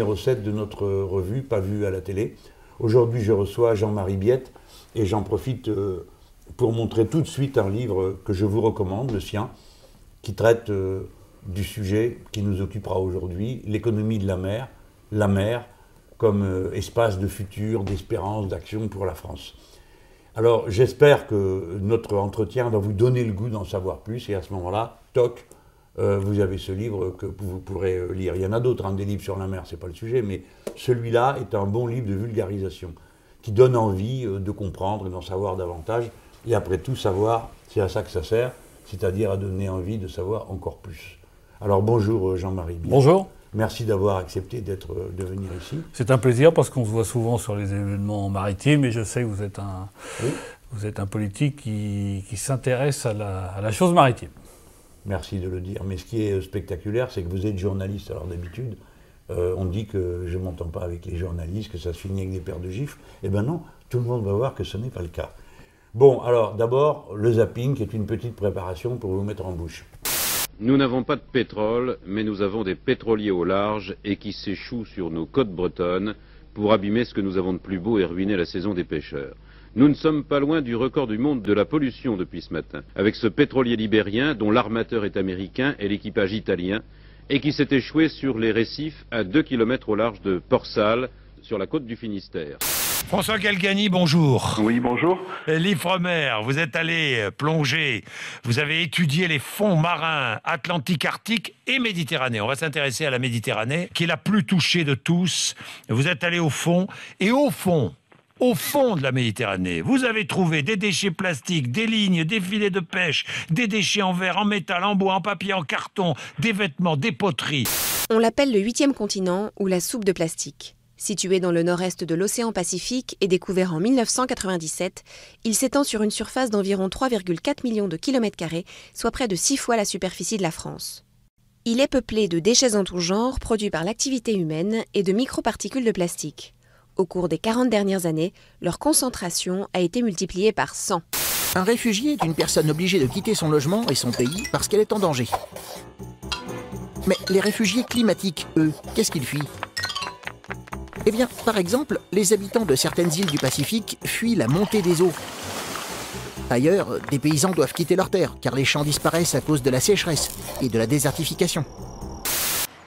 Bonjour, voilà le numéro 7 de notre revue, pas vue à la télé. Aujourd'hui, je reçois Jean-Marie Biette et j'en profite euh, pour montrer tout de suite un livre que je vous recommande, le sien, qui traite euh, du sujet qui nous occupera aujourd'hui, l'économie de la mer, la mer comme euh, espace de futur, d'espérance, d'action pour la France. Alors j'espère que notre entretien va vous donner le goût d'en savoir plus et à ce moment-là, toc, euh, vous avez ce livre que vous pourrez euh, lire. Il y en a d'autres, hein, des livres sur la mer, c'est pas le sujet, mais celui-là est un bon livre de vulgarisation qui donne envie de comprendre et d'en savoir davantage et après tout savoir, c'est à ça que ça sert, c'est-à-dire à donner envie de savoir encore plus. Alors bonjour Jean-Marie. Bonjour. Merci d'avoir accepté d'être, de venir ici. C'est un plaisir parce qu'on se voit souvent sur les événements maritimes et je sais que vous êtes un, vous êtes un politique qui, qui s'intéresse à la, à la, chose maritime. Merci de le dire. Mais ce qui est spectaculaire, c'est que vous êtes journaliste. Alors d'habitude, euh, on dit que je ne m'entends pas avec les journalistes, que ça se finit avec des paires de gifles. Eh bien non, tout le monde va voir que ce n'est pas le cas. Bon, alors d'abord, le zapping, qui est une petite préparation pour vous mettre en bouche. Nous n'avons pas de pétrole, mais nous avons des pétroliers au large et qui s'échouent sur nos côtes bretonnes pour abîmer ce que nous avons de plus beau et ruiner la saison des pêcheurs. Nous ne sommes pas loin du record du monde de la pollution depuis ce matin, avec ce pétrolier libérien dont l'armateur est américain et l'équipage italien, et qui s'est échoué sur les récifs à 2 km au large de Port-Salle, sur la côte du Finistère. François Galgani, bonjour. Oui, bonjour. L'Ifremer, vous êtes allé plonger, vous avez étudié les fonds marins Atlantique, Arctique et Méditerranée. On va s'intéresser à la Méditerranée, qui est la plus touchée de tous. Vous êtes allé au fond, et au fond, au fond de la Méditerranée, vous avez trouvé des déchets plastiques, des lignes, des filets de pêche, des déchets en verre, en métal, en bois, en papier, en carton, des vêtements, des poteries. On l'appelle le huitième continent ou la soupe de plastique. Situé dans le nord-est de l'océan Pacifique et découvert en 1997, il s'étend sur une surface d'environ 3,4 millions de kilomètres carrés, soit près de six fois la superficie de la France. Il est peuplé de déchets en tout genre produits par l'activité humaine et de microparticules de plastique. Au cours des 40 dernières années, leur concentration a été multipliée par 100. Un réfugié est une personne obligée de quitter son logement et son pays parce qu'elle est en danger. Mais les réfugiés climatiques, eux, qu'est-ce qu'ils fuient? Eh bien, par exemple, les habitants de certaines îles du Pacifique fuient la montée des eaux. Ailleurs, des paysans doivent quitter leurs terres car les champs disparaissent à cause de la sécheresse et de la désertification.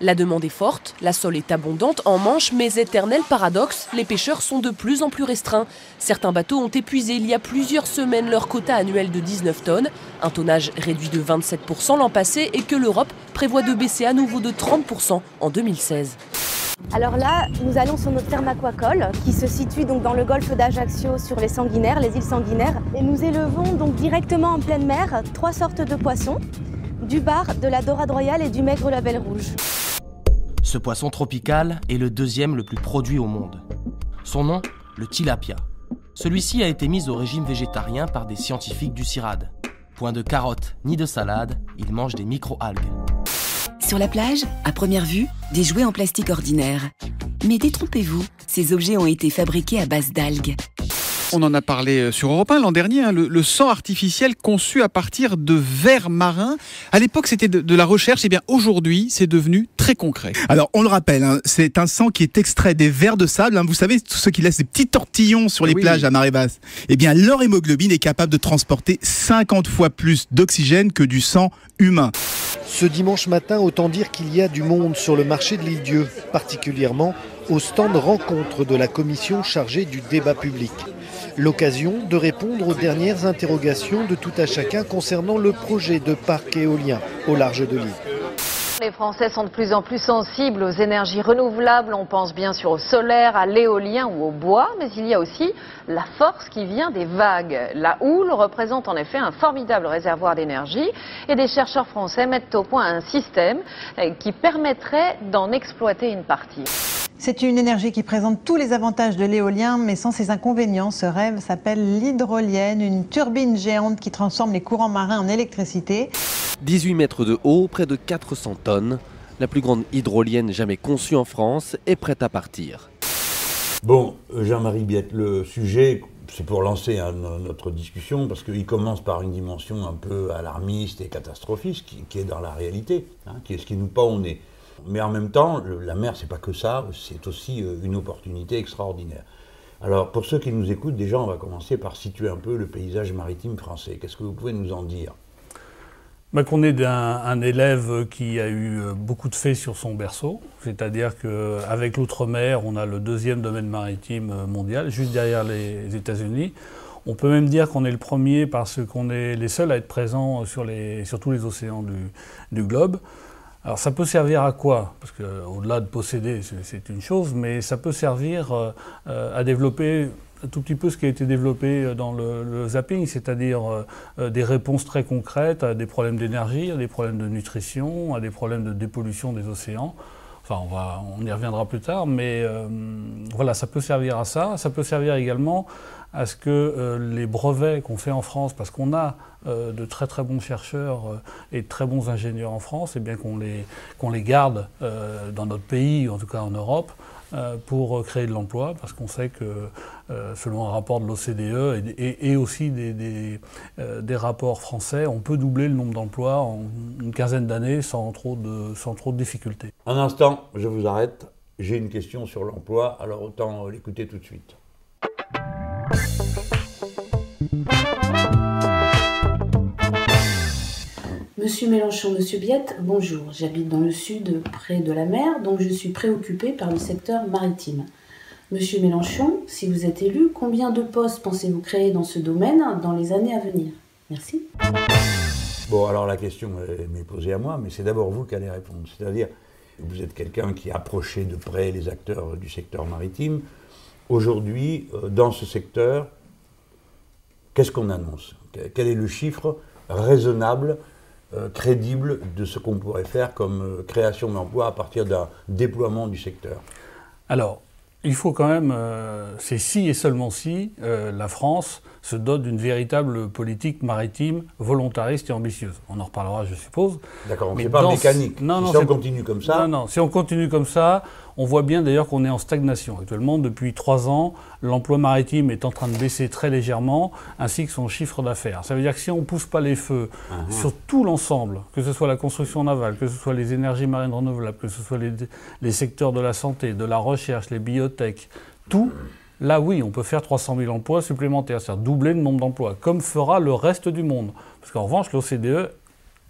La demande est forte, la sole est abondante en Manche, mais éternel paradoxe, les pêcheurs sont de plus en plus restreints. Certains bateaux ont épuisé il y a plusieurs semaines leur quota annuel de 19 tonnes, un tonnage réduit de 27% l'an passé et que l'Europe prévoit de baisser à nouveau de 30% en 2016. Alors là, nous allons sur notre ferme aquacole qui se situe donc dans le golfe d'Ajaccio sur les sanguinaires, les îles sanguinaires. Et nous élevons donc directement en pleine mer trois sortes de poissons, du bar, de la dorade royale et du maigre label rouge. Ce poisson tropical est le deuxième le plus produit au monde. Son nom, le tilapia. Celui-ci a été mis au régime végétarien par des scientifiques du CIRAD. Point de carottes ni de salade, il mange des micro-algues. Sur la plage, à première vue, des jouets en plastique ordinaire. Mais détrompez-vous, ces objets ont été fabriqués à base d'algues. On en a parlé sur Europe 1 l'an dernier, hein, le, le, sang artificiel conçu à partir de vers marins. À l'époque, c'était de, de, la recherche, et bien aujourd'hui, c'est devenu très concret. Alors, on le rappelle, hein, c'est un sang qui est extrait des vers de sable. Hein, vous savez, tous ceux qui laissent des petits tortillons sur les Oui. plages à marée basse. Eh bien, leur hémoglobine est capable de transporter 50 fois plus d'oxygène que du sang humain. Ce dimanche matin, autant dire qu'il y a du monde sur le marché de l'île-Dieu, particulièrement au stand rencontre de la commission chargée du débat public. L'occasion de répondre aux dernières interrogations de tout à chacun concernant le projet de parc éolien au large de l'île. Les Français sont de plus en plus sensibles aux énergies renouvelables. On pense bien sûr au solaire, à l'éolien ou au bois, mais il y a aussi la force qui vient des vagues. La houle représente en effet un formidable réservoir d'énergie et des chercheurs français mettent au point un système qui permettrait d'en exploiter une partie. C'est une énergie qui présente tous les avantages de l'éolien, mais sans ses inconvénients. Ce rêve s'appelle l'hydrolienne, une turbine géante qui transforme les courants marins en électricité. 18 mètres de haut, près de 400 tonnes. La plus grande hydrolienne jamais conçue en France est prête à partir. Bon, Jean-Marie Biette, le sujet, c'est pour lancer hein, notre discussion, parce qu'il commence par une dimension un peu alarmiste et catastrophiste, qui, qui est dans la réalité, hein, qui est ce qui nous pend au nez. Mais en même temps, la mer, c'est pas que ça, c'est aussi euh, une opportunité extraordinaire. Alors, pour ceux qui nous écoutent, déjà, on va commencer par situer un peu le paysage maritime français. Qu'est-ce que vous pouvez nous en dire? Bah, Qu'on est un, élève qui a eu euh, beaucoup de faits sur son berceau, c'est-à-dire qu'avec l'outre-mer, on a le deuxième domaine maritime euh, mondial, juste derrière les États-Unis. On peut même dire qu'on est le premier parce qu'on est les seuls à être présents sur, tous les océans du globe. Alors ça peut servir à quoi? Parce qu'au-delà de posséder, c'est une chose, mais ça peut servir euh, à développer un tout petit peu ce qui a été développé dans le, zapping, c'est-à-dire euh, des réponses très concrètes à des problèmes d'énergie, à des problèmes de nutrition, à des problèmes de dépollution des océans. Enfin, on, va, on y reviendra plus tard, mais euh, voilà, ça peut servir à ça. Ça peut servir également à ce que euh, les brevets qu'on fait en France, parce qu'on a euh, de très très bons chercheurs et de très bons ingénieurs en France, et bien qu'on les, qu'on les garde dans notre pays, en tout cas en Europe, pour créer de l'emploi, parce qu'on sait que selon un rapport de l'OCDE et, aussi des, des, des, rapports français, on peut doubler le nombre d'emplois en une quinzaine d'années sans sans trop de difficultés. Un instant, je vous arrête. J'ai une question sur l'emploi, alors autant l'écouter tout de suite. Monsieur Mélenchon, Monsieur Biette, bonjour. J'habite dans le sud, près de la mer, donc je suis préoccupé par le secteur maritime. Monsieur Mélenchon, si vous êtes élu, combien de postes pensez-vous créer dans ce domaine dans les années à venir? Merci. Bon, alors la question m'est posée à moi, mais c'est d'abord vous qui allez répondre. C'est-à-dire, vous êtes quelqu'un qui approché de près les acteurs du secteur maritime. Aujourd'hui, euh, dans ce secteur, qu'est-ce qu'on annonce? Quel est le chiffre raisonnable, euh, crédible de ce qu'on pourrait faire comme euh, création d'emplois à partir d'un déploiement du secteur Alors, il faut quand même, c'est si et seulement si la France se dote d'une véritable politique maritime volontariste et ambitieuse. On en reparlera, je suppose. D'accord, fait pas mécanique. Non, si on continue comme ça. Non, non, si on continue comme ça, on voit bien d'ailleurs qu'on est en stagnation. Actuellement, depuis trois ans, l'emploi maritime est en train de baisser très légèrement, ainsi que son chiffre d'affaires. Ça veut dire que si on ne pousse pas les feux uh-huh. sur tout l'ensemble, que ce soit la construction navale, que ce soit les énergies marines renouvelables, que ce soit les, secteurs de la santé, de la recherche, les biotech, tout, là oui, on peut faire 300 000 emplois supplémentaires, c'est-à-dire doubler le nombre d'emplois, comme fera le reste du monde. Parce qu'en revanche, l'OCDE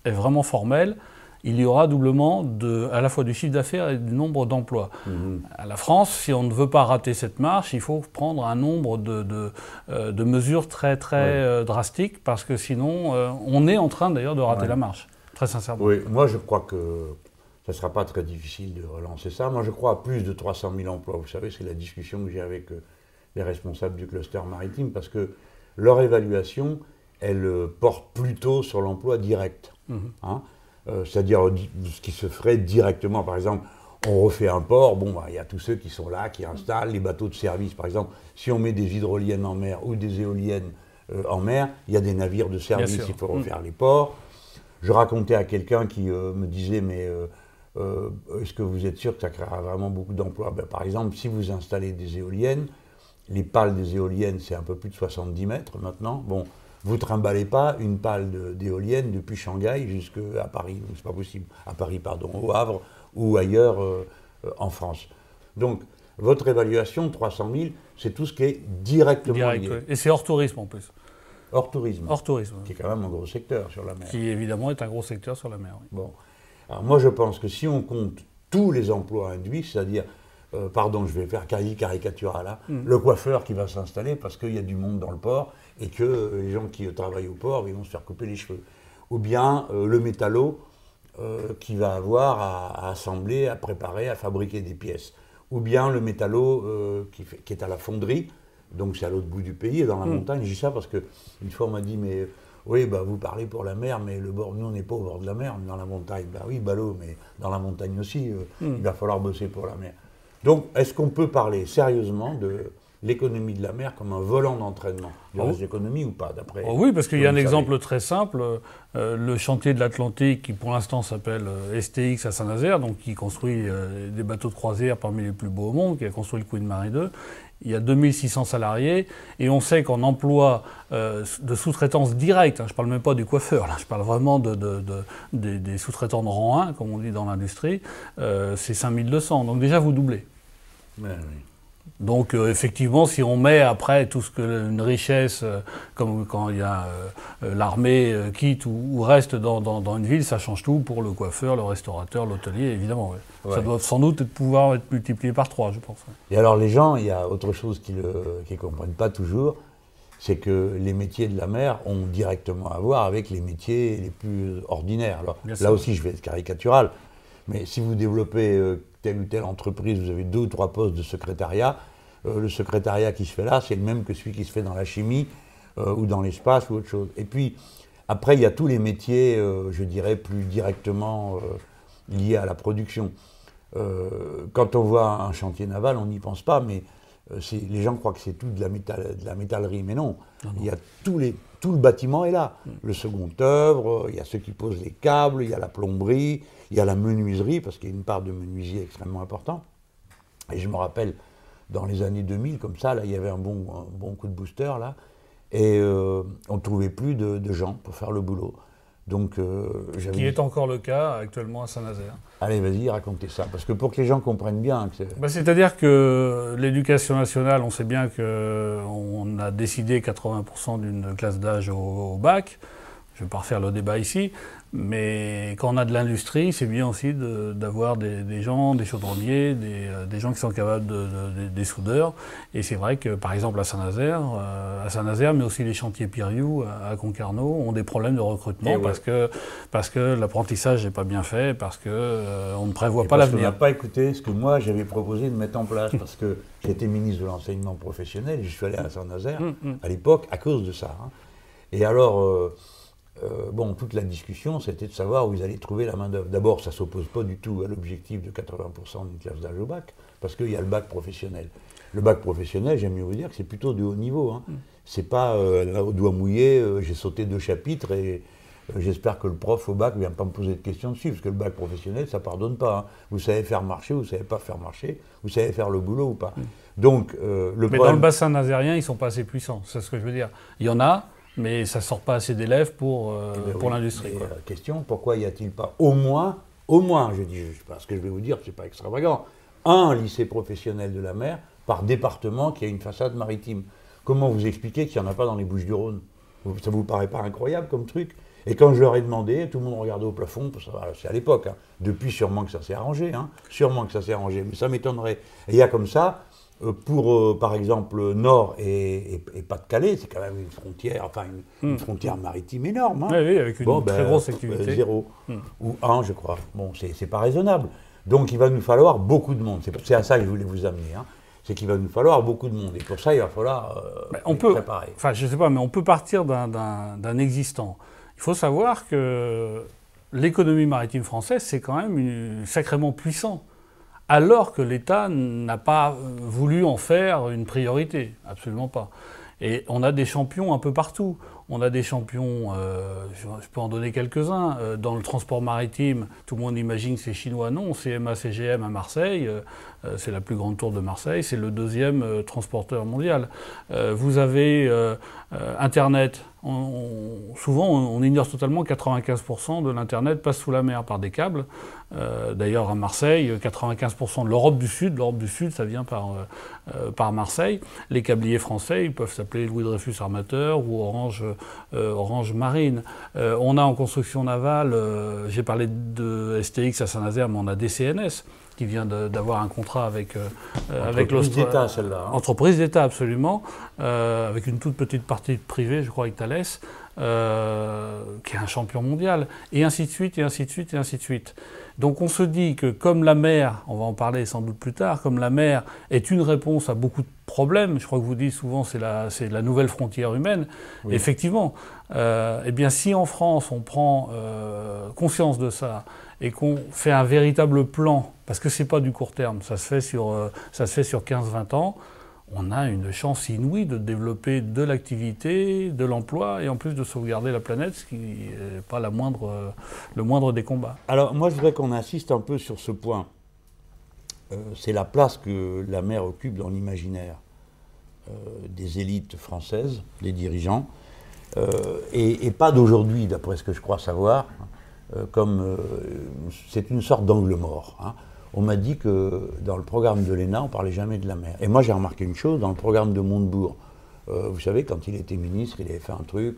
est vraiment formelle il y aura doublement de, à la fois du chiffre d'affaires et du nombre d'emplois. Mhm. À la France, si on ne veut pas rater cette marche, il faut prendre un nombre de, de, euh, mesures très très euh, drastiques parce que sinon, euh, on est en train d'ailleurs de rater la marche, très sincèrement. Oui, moi je crois que ça ne sera pas très difficile de relancer ça. Moi je crois à plus de 300 000 emplois. Vous savez, c'est la discussion que j'ai avec les responsables du cluster maritime parce que leur évaluation, elle porte plutôt sur l'emploi direct. Mhm. Hein. Euh, c'est-à-dire ce qui se ferait directement. Par exemple, on refait un port, bon, bah, il y a tous ceux qui sont là, qui installent les bateaux de service. Par exemple, si on met des hydroliennes en mer ou des éoliennes euh, en mer, il y a des navires de service, il faut refaire mm. les ports. Je racontais à quelqu'un qui euh, me disait, mais est-ce que vous êtes sûr que ça créera vraiment beaucoup d'emplois? Ben, Par exemple, si vous installez des éoliennes, les pales des éoliennes, c'est un peu plus de 70 mètres maintenant. Bon, vous trimballez pas une pale d'éolienne depuis Shanghai jusqu'à Paris, c'est pas possible. À Paris, pardon, au Havre ou ailleurs euh, euh, en France. Donc, votre évaluation, 300 000, c'est tout ce qui est directement lié. Et c'est hors tourisme en plus. Hors tourisme. Hors tourisme. Qui est quand même un gros secteur sur la mer. Qui évidemment est un gros secteur sur la mer. Bon. Alors moi je pense que si on compte tous les emplois induits, c'est-à-dire, euh, pardon, je vais faire caricatural là, mm. le coiffeur qui va s'installer parce qu'il y a du monde dans le port, et que les gens qui travaillent au port ils vont se faire couper les cheveux. Ou bien euh, le métallo euh, qui va avoir à, assembler, à préparer, à fabriquer des pièces. Ou bien le métallo euh, qui, qui, est à la fonderie, donc c'est à l'autre bout du pays, dans la mm. montagne. Je dis ça parce qu'une fois on m'a dit, mais oui, bah, vous parlez pour la mer, mais le bord, nous on n'est pas au bord de la mer, on est dans la montagne. Bah oui, ballot, mais dans la montagne aussi, mm. il va falloir bosser pour la mer. Donc, est-ce qu'on peut parler sérieusement de l'économie de la mer comme un volant d'entraînement. Il Oh. reste d'économie ou pas, d'après Oh oui, parce qu'il y a un exemple très simple. euh, le chantier de l'Atlantique, qui pour l'instant s'appelle euh, STX à Saint-Nazaire, donc qui construit euh, des bateaux de croisière parmi les plus beaux au monde, qui a construit le Queen Mary 2. Il y a 2600 salariés et on sait qu'en emploi euh, de sous-traitance directe, hein, je ne parle même pas du coiffeur, là, je parle vraiment de, de- de- des, des sous-traitants de rang 1, comme on dit dans l'industrie, c'est 5200. Donc déjà, vous doublez. Oui. Donc euh, effectivement, si on met après tout ce que une richesse, euh, comme quand il y a euh, l'armée quitte ou, ou reste dans, dans- dans une ville, ça change tout pour le coiffeur, le restaurateur, l'hôtelier, évidemment. ouais. Ça doit sans doute être- pouvoir être multiplié par trois, je pense. ouais. Et alors les gens, il y a autre chose qu'ils ne comprennent pas toujours, c'est que les métiers de la mer ont directement à voir avec les métiers les plus ordinaires. Alors Bien là sûr. aussi, je vais être caricatural, mais si vous développez euh, telle ou telle entreprise, vous avez deux ou trois postes de secrétariat, euh, le secrétariat qui se fait là, c'est le même que celui qui se fait dans la chimie euh, ou dans l'espace ou autre chose. Et puis, après, il y a tous les métiers, je dirais, plus directement liés à la production. Quand on voit un chantier naval, on n'y pense pas, mais les gens croient que c'est tout de la, métal- de la métallerie, mais non. Il y a tous les, tout le bâtiment est là. Le second œuvre, il y a ceux qui posent les câbles, il y a la plomberie, il y a la menuiserie, parce qu'il y a une part de menuisier extrêmement importante. Et je me rappelle, dans les années 2000, comme ça, il y avait un bon, coup de booster, là, et euh, on ne trouvait plus de gens pour faire le boulot. Donc, euh, Qui est encore le cas actuellement à Saint-Nazaire. Allez, vas-y, racontez ça. Parce que pour que les gens comprennent bien que. Bah, C'est-à-dire que l'éducation nationale, on sait bien qu'on a décidé 80% d'une classe d'âge au, au bac. Je ne vais pas refaire le débat ici, mais quand on a de l'industrie, c'est bien aussi de- d'avoir des, des gens, des chaudronniers, des, euh, des gens qui sont capables de, de- de- des soudeurs. Et c'est vrai que, par exemple, à Saint-Nazaire, euh, à Saint-Nazaire, mais aussi les chantiers Piriou à, à Concarneau, ont des problèmes de recrutement Et ouais. parce que, parce que l'apprentissage n'est pas bien fait, parce qu'on on ne prévoit Et pas l'avenir. n'a pas écouté ce que moi j'avais proposé de mettre en place, parce que j'étais ministre de l'enseignement professionnel et je suis allé à Saint-Nazaire Mm, mm. à l'époque à cause de ça. hein. Et alors, euh, euh, bon, toute la discussion, c'était de savoir où ils allaient trouver la main-d'œuvre. D'abord, ça ne s'oppose pas du tout à l'objectif de 80% d'une classe d'âge au bac, parce qu'il y a le bac professionnel. Le bac professionnel, j'aime mieux vous dire que c'est plutôt de haut niveau. Hein. C'est pas euh, là, au doigt mouillé, euh, j'ai sauté deux chapitres et euh, j'espère que le prof au bac ne vient pas me poser de questions dessus, parce que le bac professionnel, ça pardonne pas. hein. Vous savez faire marcher, vous ne savez pas faire marcher, vous savez faire le boulot ou pas. Donc, euh, le mais problème- dans le bassin nazérien, ils sont pas assez puissants. C'est ce que je veux dire. Il y en a, mais ça sort pas assez d'élèves pour, euh, Eh ben pour oui, l'industrie. euh, question, pourquoi y a-t-il pas au moins, au moins, je dis, je- parce que je vais vous dire, c'est pas extravagant, un lycée professionnel de la mer par département qui a une façade maritime? Comment vous expliquer qu'il n'y en a pas dans les Bouches-du-Rhône Ça vous paraît pas incroyable comme truc? Et quand je leur ai demandé, tout le monde regardait au plafond, c'est à l'époque, hein. depuis sûrement que ça s'est arrangé, hein. sûrement que ça s'est arrangé, mais ça m'étonnerait. Et il y a comme ça, pour euh, par exemple Nord et, et- et Pas-de-Calais, c'est quand même une frontière, enfin une, une Mm. frontière maritime énorme. hein. Oui, oui, avec une très grosse euh, activité. zéro. Mm. Ou un, je crois. Bon, c'est pas raisonnable. Donc il va nous falloir beaucoup de monde. C'est à ça que je voulais vous amener. hein. C'est qu'il va nous falloir beaucoup de monde. Et pour ça, il va falloir euh, Ben, on peut, préparé. enfin, je sais pas, mais on peut partir d'un- existant. Il faut savoir que l'économie maritime française, c'est quand même une- sacrément puissant, alors que l'État n'a pas voulu en faire une priorité, absolument pas. Et on a des champions un peu partout. On a des champions, euh, je, peux en donner quelques-uns, euh, dans le transport maritime. Tout le monde imagine que c'est chinois, non. CMA CGM à Marseille, euh, c'est la plus grande tour de Marseille, c'est le deuxième transporteur mondial. Vous avez Internet. Souvent, on, on ignore totalement que 95% de l'Internet passe sous la mer par des câbles. Euh, D'ailleurs, à Marseille, 95% de l'Europe du Sud, l'Europe du Sud, ça vient par, euh, euh, par Marseille. Les câbliers français, ils peuvent s'appeler Louis Dreyfus Armateur ou Orange, euh, Orange Marine. On a en construction navale, j'ai parlé de STX à Saint-Nazaire, mais on a DCNS qui vient d'avoir un contrat avec, euh, avec Entreprise d'État, celle-là, hein. Entreprise d'État, absolument, euh, avec une toute petite partie privée, je crois, avec Thales, euh, qui est un champion mondial, et ainsi de suite, et ainsi de suite, et ainsi de suite. Donc on se dit que comme la mer, on va en parler sans doute plus tard, comme la mer est une réponse à beaucoup de problèmes, je crois que vous dites souvent c'est la, c'est la nouvelle frontière humaine, Oui. effectivement, euh, eh bien si en France on prend euh, conscience de ça et qu'on fait un véritable plan, parce que c'est pas du court terme, ça se fait sur, euh, ça se fait sur 15-20 ans, on a une chance inouïe de développer de l'activité, de l'emploi et en plus de sauvegarder la planète, ce qui n'est pas le moindre des combats. Alors moi je voudrais qu'on insiste un peu sur ce point. Euh, c'est la place que la mer occupe dans l'imaginaire euh, des élites françaises, des dirigeants, euh, et, pas d'aujourd'hui, d'après ce que je crois savoir, comme c'est une sorte d'angle mort. Hein. On m'a dit que dans le programme de l'ENA, on parlait jamais de la mer. Et moi, j'ai remarqué une chose, dans le programme de Montebourg, vous savez, quand il était ministre, il avait fait un truc,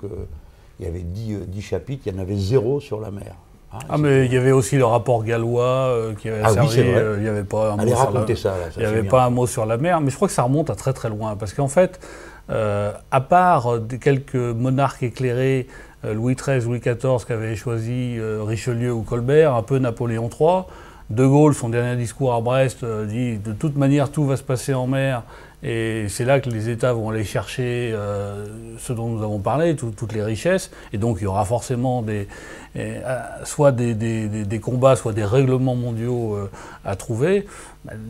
il y avait dix chapitres, il y en avait zéro sur la mer. Ah, ah mais il y avait aussi le rapport gallois euh, qui avait ah, servi. Euh, il n'y avait pas un mot sur la, ça, Il n'y avait pas un mot sur la mer, mais je crois que ça remonte à très très loin. Parce qu'en fait, euh, à part quelques monarques éclairés, Louis XIII, Louis XIV qui avaient choisi Richelieu ou Colbert, un peu Napoléon III, De Gaulle, son dernier discours à Brest, dit de toute manière tout va se passer en mer et c'est là que les États vont aller chercher euh, ce dont nous avons parlé, toutes les richesses. Et donc il y aura forcément des, euh, soit des, combats, soit des règlements mondiaux euh, à trouver.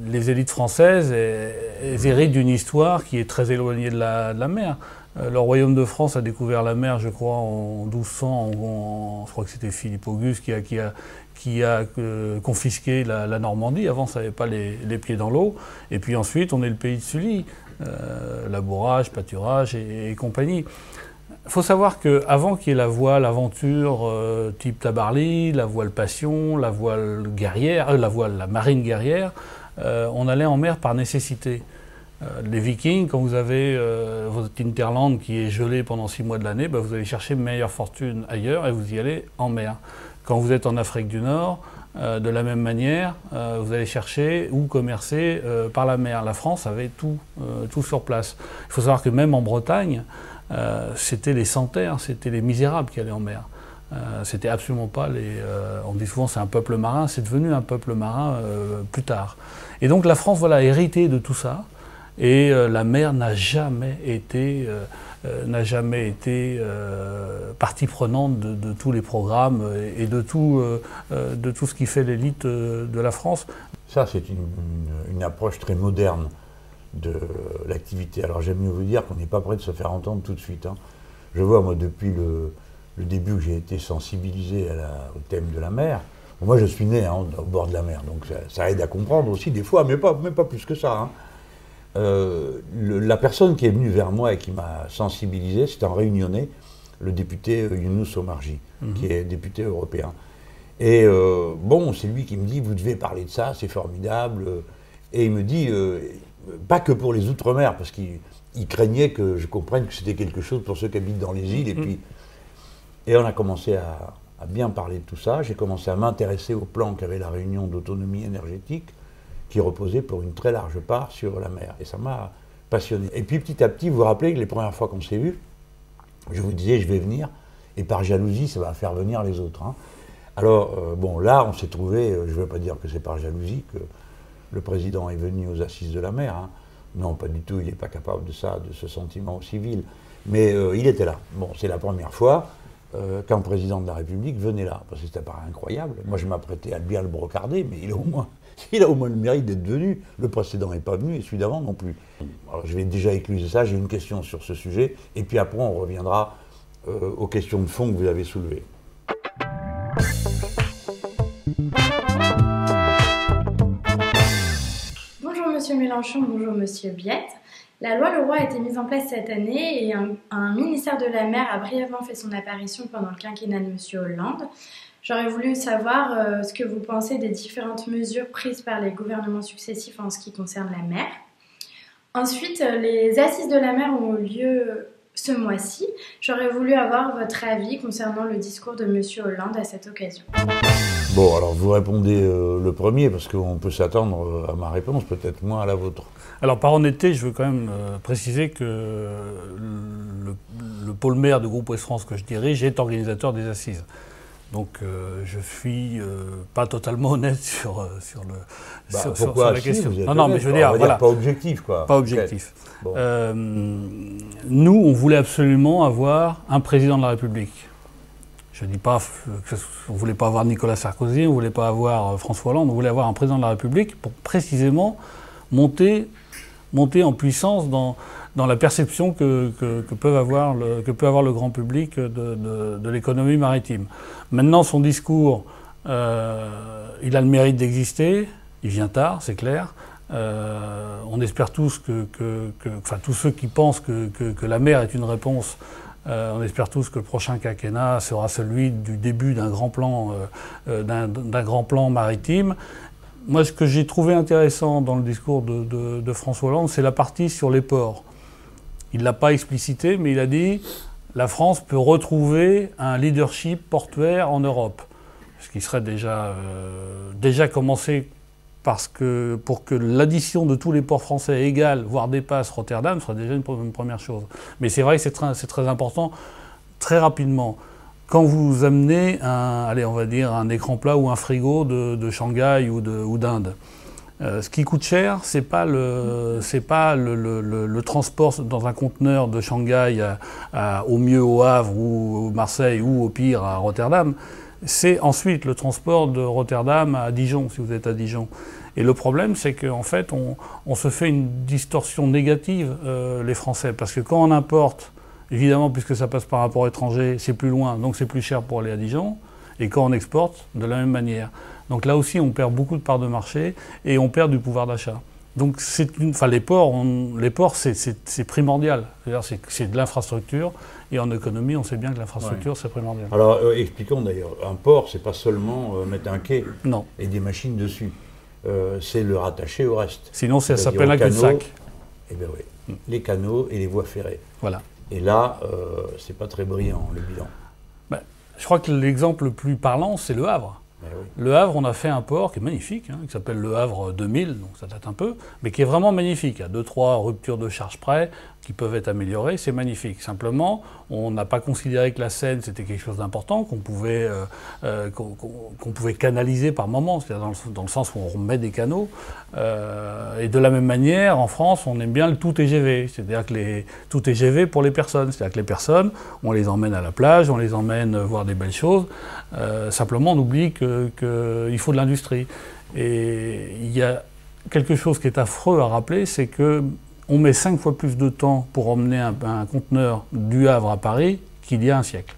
Les élites françaises héritent d'une histoire qui est très éloignée de la, mer. Le royaume de France a découvert la mer, je crois, en 1200. je crois que c'était Philippe Auguste qui a, euh, confisqué la, Normandie. Avant, ça n'avait pas les, pieds dans l'eau. Et puis ensuite, on est le pays de Sully, euh, labourage, pâturage et, compagnie. Il faut savoir qu'avant qu'il y ait la voile aventure euh, type Tabarly, la voile passion, la voile guerrière, la voile marine guerrière, on allait en mer par nécessité. Les Vikings, quand vous avez votre Interland qui est gelé pendant six mois de l'année, bah, vous allez chercher meilleure fortune ailleurs et vous y allez en mer. Quand vous êtes en Afrique du Nord, euh, de la même manière, euh, vous allez chercher ou commercer euh, par la mer. La France avait tout, tout sur place. Il faut savoir que même en Bretagne, c'était les sans-terre, c'était les misérables qui allaient en mer. c'était absolument pas les. on dit souvent c'est un peuple marin, c'est devenu un peuple marin plus tard. Et donc la France, voilà, a hérité de tout ça. Et la mer n'a jamais été euh, n'a jamais été euh, partie prenante de, tous les programmes et de tout, euh, de tout ce qui fait l'élite de la France. Ça, c'est une, approche très moderne de l'activité. Alors j'aime mieux vous dire qu'on n'est pas prêt de se faire entendre tout de suite. Hein. Je vois, moi, depuis le, début que j'ai été sensibilisé au thème de la mer, moi je suis né hein, au bord de la mer, donc ça, aide à comprendre aussi des fois, mais pas, pas plus que ça. Hein. Euh, la personne qui est venue vers moi et qui m'a sensibilisé, c'est un réunionnais, le député euh, Younous Omarji, mhm. qui est député européen. Et euh, bon, c'est lui qui me dit, vous devez parler de ça, c'est formidable. Et il me dit, pas que pour les Outre-mer, parce qu'il craignait que je comprenne que c'était quelque chose pour ceux qui habitent dans les îles. Et mhm. puis, et on a commencé à, à bien parler de tout ça. J'ai commencé à m'intéresser au plan qu'avait la réunion d'autonomie énergétique qui reposait pour une très large part sur la mer. Et ça m'a passionné. Et puis petit à petit, vous vous rappelez que les premières fois qu'on s'est vus, je vous disais je vais venir, et par jalousie, ça va faire venir les autres. Hein. Alors, euh, bon, là, on s'est trouvé, euh, je ne veux pas dire que c'est par jalousie que le président est venu aux assises de la mer. Hein. Non, pas du tout, il n'est pas capable de ça, de ce sentiment civil. Mais euh, il était là. Bon, c'est la première fois qu'un président de la République venait là. Parce que c'était pas incroyable. Moi, je m'apprêtais à bien le brocarder, mais il est au moins il a au moins le mérite d'être venu. Le précédent n'est pas venu et celui d'avant non plus. Alors, je vais déjà écluser ça, j'ai une question sur ce sujet, et puis après on reviendra euh, aux questions de fond que vous avez soulevées. Bonjour Monsieur Mélenchon, bonjour Monsieur Biette. La loi Leroy a été mise en place cette année et un, ministère de la mer a brièvement fait son apparition pendant le quinquennat de Monsieur Hollande. J'aurais voulu savoir euh, ce que vous pensez des différentes mesures prises par les gouvernements successifs en ce qui concerne la mer. Ensuite, euh, les assises de la mer ont eu lieu ce mois-ci. J'aurais voulu avoir votre avis concernant le discours de M. Hollande à cette occasion. Bon, alors vous répondez euh, le premier parce qu'on peut s'attendre à ma réponse, peut-être moins à la vôtre. Alors par honnêteté, je veux quand même préciser que le, le, pôle maire du groupe Ouest France que je dirige est organisateur des assises. Donc euh, je suis euh, pas totalement honnête sur, euh, sur, le, bah, sur, la question. non, non, mais je veux dire, voilà, pas objectif, quoi. Pas objectif. nous, on voulait absolument avoir un président de la République. Je ne dis pas qu'on ne voulait pas avoir Nicolas Sarkozy, on ne voulait pas avoir François Hollande, on voulait avoir un président de la République pour précisément monter monter en puissance dans, dans la perception que, que, peut avoir le, que peut avoir le grand public de, de, l'économie maritime. Maintenant, son discours, euh, il a le mérite d'exister, il vient tard, c'est clair. Euh, on espère tous que, que, enfin tous ceux qui pensent que, que, la mer est une réponse, euh, on espère tous que le prochain quinquennat sera celui du début d'un grand plan, euh, d'un grand plan maritime. Moi, ce que j'ai trouvé intéressant dans le discours de, François Hollande, c'est la partie sur les ports. Il ne l'a pas explicité, mais il a dit la France peut retrouver un leadership portuaire en Europe, ce qui serait déjà, euh, déjà commencé parce que pour que l'addition de tous les ports français égale, voire dépasse Rotterdam, ce serait déjà une, première chose. Mais c'est vrai que c'est très, important, très rapidement. Quand vous amenez un, allez, on va dire un écran plat ou un frigo de, Shanghai ou d'Inde, euh, ce qui coûte cher, c'est pas le, pas le, transport dans un conteneur de Shanghai au mieux au Havre ou à Marseille ou au pire à Rotterdam. C'est ensuite le transport de Rotterdam à Dijon, si vous êtes à Dijon. Et le problème, c'est qu'en fait, on, se fait une distorsion négative, euh, les Français, parce que quand on importe, évidemment, puisque ça passe par rapport étranger, c'est plus loin, donc c'est plus cher pour aller à Dijon. Et quand on exporte, de la même manière. Donc là aussi, on perd beaucoup de parts de marché et on perd du pouvoir d'achat. Donc c'est une, enfin les ports, les ports c'est primordial. C'est de l'infrastructure et en économie, on sait bien que l'infrastructure c'est primordial. Alors euh, expliquons d'ailleurs, un port c'est pas seulement euh, mettre un quai et des machines dessus, euh, c'est le rattacher au reste. Sinon ça s'appelle un cul-de-sac. Eh bien oui, mm. les canaux et les voies ferrées. Voilà. Et là, c'est pas très brillant le bilan. Ben, je crois que l'exemple le plus parlant c'est le Havre. Eh le Havre, on a fait un port qui est magnifique, hein, qui s'appelle le Havre 2000, donc ça date un peu, mais qui est vraiment magnifique. Il y a deux, trois ruptures de charge près qui peuvent être améliorées, c'est magnifique. Simplement, on n'a pas considéré que la Seine c'était quelque chose d'important, qu'on pouvait, euh, euh, pouvait canaliser par moment, c'est-à-dire dans, le sens où on remet des canaux. Euh, et de la même manière, en France, on aime bien le tout TGV, c'est-à-dire que les tout TGV pour les personnes, c'est-à-dire que les personnes, on les emmène à la plage, on les emmène voir des belles choses. simplement, on oublie qu'il faut de l'industrie. Et il y a quelque chose qui est affreux à rappeler, c'est que on met cinq fois plus de temps pour emmener un, conteneur du Havre à Paris qu'il y a un siècle.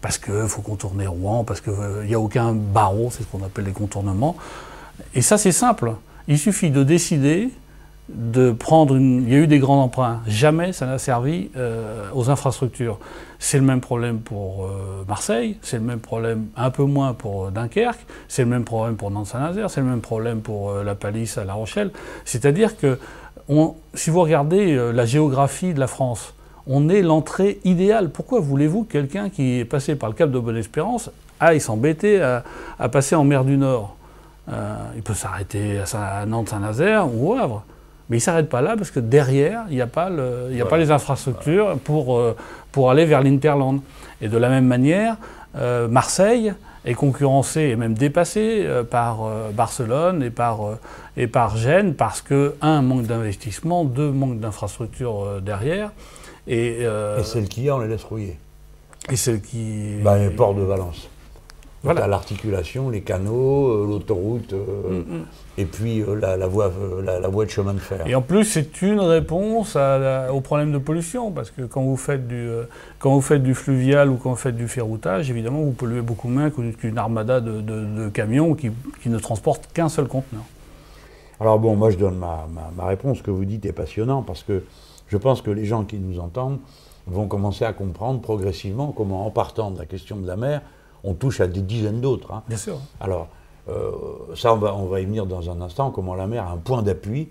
Parce qu'il faut contourner Rouen, parce qu'il n'y a aucun barreau, c'est ce qu'on appelle les contournements. Et ça, c'est simple. Il suffit de décider de prendre une. Il y a eu des grands emprunts. Jamais ça n'a servi euh, aux infrastructures. C'est le même problème pour euh, Marseille, c'est le même problème un peu moins pour Dunkerque, c'est le même problème pour Nantes-Saint-Nazaire, c'est le même problème pour euh, la Palisse à La Rochelle. C'est-à-dire que si vous regardez euh, la géographie de la France, on est l'entrée idéale. Pourquoi voulez-vous que quelqu'un qui est passé par le Cap de Bonne-Espérance aille s'embêter à, passer en mer du Nord? Euh, Il peut s'arrêter à, Nantes-Saint-Nazaire ou au Havre. Mais il ne s'arrête pas là parce que derrière, il n'y a, pas, les infrastructures pour, euh, pour aller vers l'Interland. Et de la même manière, Marseille, est concurrencé et même dépassé euh, par euh, Barcelone et par, euh, et par Gênes parce que, un, manque d'investissement, deux, manque d'infrastructures derrière. Et, et celle qui a, on les laisse rouiller. Et celle qui. Bah, les ports de Valence. Voilà. l'articulation, les canaux, l'autoroute, mm, mm. Et puis la, voie, la, voie de chemin de fer. Et en plus, c'est une réponse au problème de pollution, parce que quand vous, faites du, quand vous faites du fluvial ou quand vous faites du ferroutage, évidemment, vous polluez beaucoup moins qu'une armada de, camions qui, ne transportent qu'un seul conteneur. Alors bon, moi je donne ma, ma, réponse. Ce que vous dites est passionnant, parce que je pense que les gens qui nous entendent vont commencer à comprendre progressivement comment, en partant de la question de la mer, on touche à des dizaines d'autres. Hein. Bien sûr. Alors, euh, ça, on va, y venir dans un instant, comment la mer a un point d'appui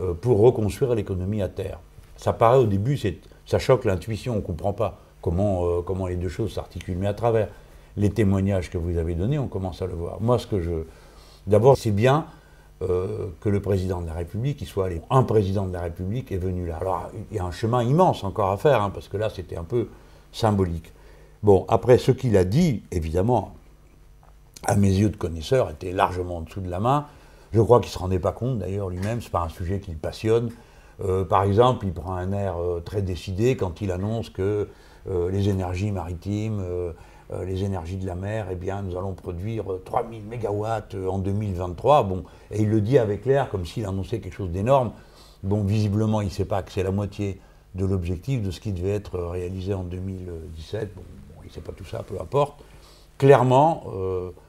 euh, pour reconstruire l'économie à terre. Ça paraît au début, ça choque l'intuition, on ne comprend pas comment, euh, comment les deux choses s'articulent. Mais à travers les témoignages que vous avez donnés, on commence à le voir. Moi, ce que je. D'abord, c'est bien que le président de la République, il soit allé. Un président de la République est venu là. Alors, il y a un chemin immense encore à faire, hein, parce que là, c'était un peu symbolique. Bon, après, ce qu'il a dit, évidemment, à mes yeux de connaisseur, était largement en dessous de la main. Je crois qu'il ne se rendait pas compte, d'ailleurs, lui-même, ce n'est pas un sujet qui le passionne. Euh, par exemple, il prend un air euh, très décidé quand il annonce que euh, les énergies maritimes, les énergies de la mer, eh bien, nous allons produire 3000 mégawatts en 2023. Bon, et il le dit avec l'air comme s'il annonçait quelque chose d'énorme. Bon, visiblement, il ne sait pas que c'est la moitié de l'objectif de ce qui devait être réalisé en 2017. Bon, il ne sait pas tout ça, peu importe. Clairement, c'est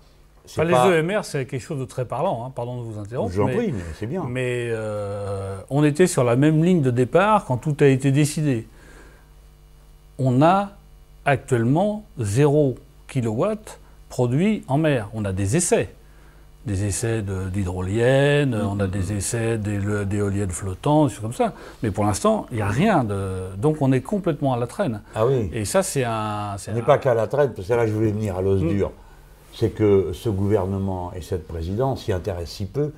Enfin, pas- Les EMR, c'est quelque chose de très parlant, hein, pardon de vous interrompre. Je vous en prie, mais c'est bien. Mais euh, on était sur la même ligne de départ quand tout a été décidé. On a actuellement 0 kW produit en mer. On a des essais. Des essais de- d'hydroliennes, on a des essais d'éoliennes flottantes, des choses comme ça. Mais pour l'instant, il n'y a rien de. Donc on est complètement à la traîne. Ah oui. Et ça, c'est un. On n'est un- pas qu'à la traite, parce que là je voulais venir à l'os Mm. dur. C'est que ce gouvernement et cette présidence s'y intéressent si peu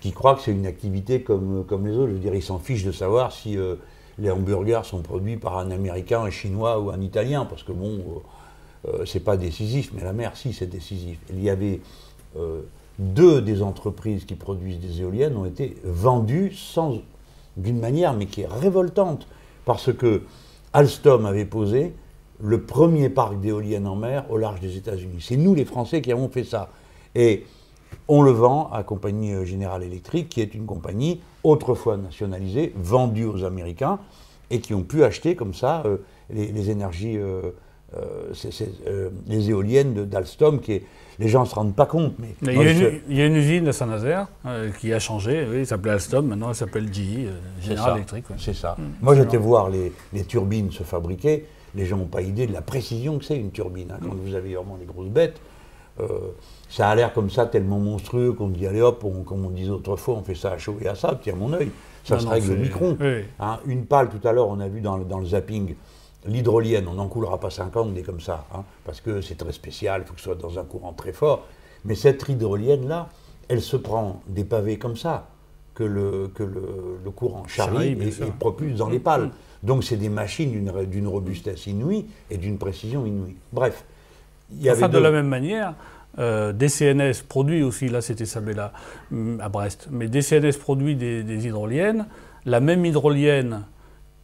qu'ils croient que c'est une activité comme, les autres. Je veux dire, ils s'en fichent de savoir si euh, les hamburgers sont produits par un Américain, un Chinois ou un Italien, parce que bon, euh, euh, c'est pas décisif, mais la mer, si, c'est décisif. Il y avait deux des entreprises qui produisent des éoliennes ont été vendues sans, d'une manière, mais qui est révoltante, parce que Alstom avait posé le premier parc d'éoliennes en mer au large des États-Unis. C'est nous, les Français, qui avons fait ça. Et on le vend à Compagnie euh, Générale Électrique, qui est une compagnie autrefois nationalisée, vendue aux Américains, et qui ont pu acheter comme ça euh, les, les énergies, euh, les éoliennes de- d'Alstom, qui est, les gens ne se rendent pas compte. Mais, Mais Il y, a une, il y a une usine à Saint-Nazaire qui a changé. Oui, il s'appelait Alstom, maintenant elle s'appelle GE, Electric. ouais. C'est ça. Mm, Moi, j'étais voir les, les turbines se fabriquer. Les gens n'ont pas idée de la précision que c'est une turbine. hein. Quand Mm. vous avez vraiment des grosses bêtes, euh, ça a l'air comme ça tellement monstrueux qu'on dit allez hop, on- comme on disait autrefois, on fait ça à chaud et à ça. Tiens mon œil, ça Non, se non, règle au micron. oui. Hein, une pale tout à l'heure, on a vu dans, le- dans le zapping l'hydrolienne. On n'en coulera pas 50 des comme ça, hein, parce que c'est très spécial. Il faut que ce soit dans un courant très fort. Mais cette hydrolienne là, elle se prend des pavés comme ça que le, que le, le courant charrie et, propulse dans les pales. Donc c'est des machines d'une robustesse inouïe et d'une précision inouïe. Bref, il y avait Enfin, de deux- la même manière, euh, DCNS produit aussi, là c'était Sabella hum, à Brest, mais DCNS produit des, des hydroliennes. La même hydrolienne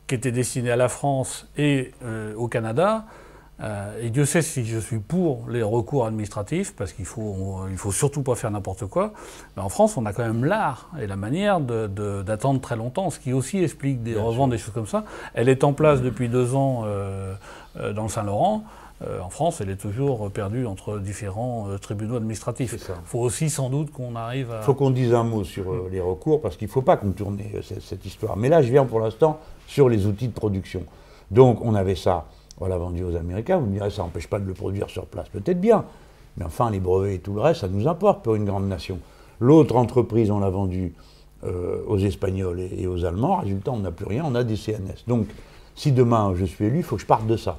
qui était destinée à la France et euh, au Canada. Euh, et Dieu sait si je suis pour les recours administratifs, parce qu'il faut, il faut surtout pas faire n'importe quoi. Mais en France, on a quand même l'art et la manière d'attendre très longtemps, ce qui aussi explique des Bien des choses comme ça. Elle est en place depuis deux ans euh, euh, dans le Saint-Laurent. Euh, en France, elle est toujours perdue entre différents euh, tribunaux administratifs. Il faut aussi sans doute qu'on arrive à... Il faut qu'on dise un mot sur euh, les recours parce qu'il ne faut pas contourner cette, cette histoire. Mais là, je viens pour l'instant sur les outils de production. Donc, on avait ça, on l'a vendu aux Américains. Vous me direz, ça n'empêche pas de le produire sur place. Peut-être bien. Mais enfin, les brevets et tout le reste, ça nous importe pour une grande nation. L'autre entreprise, on l'a vendue euh, aux Espagnols et, aux Allemands. Résultat, on n'a plus rien, on a des CNS. Donc, si demain je suis élu, il faut que je parte de ça.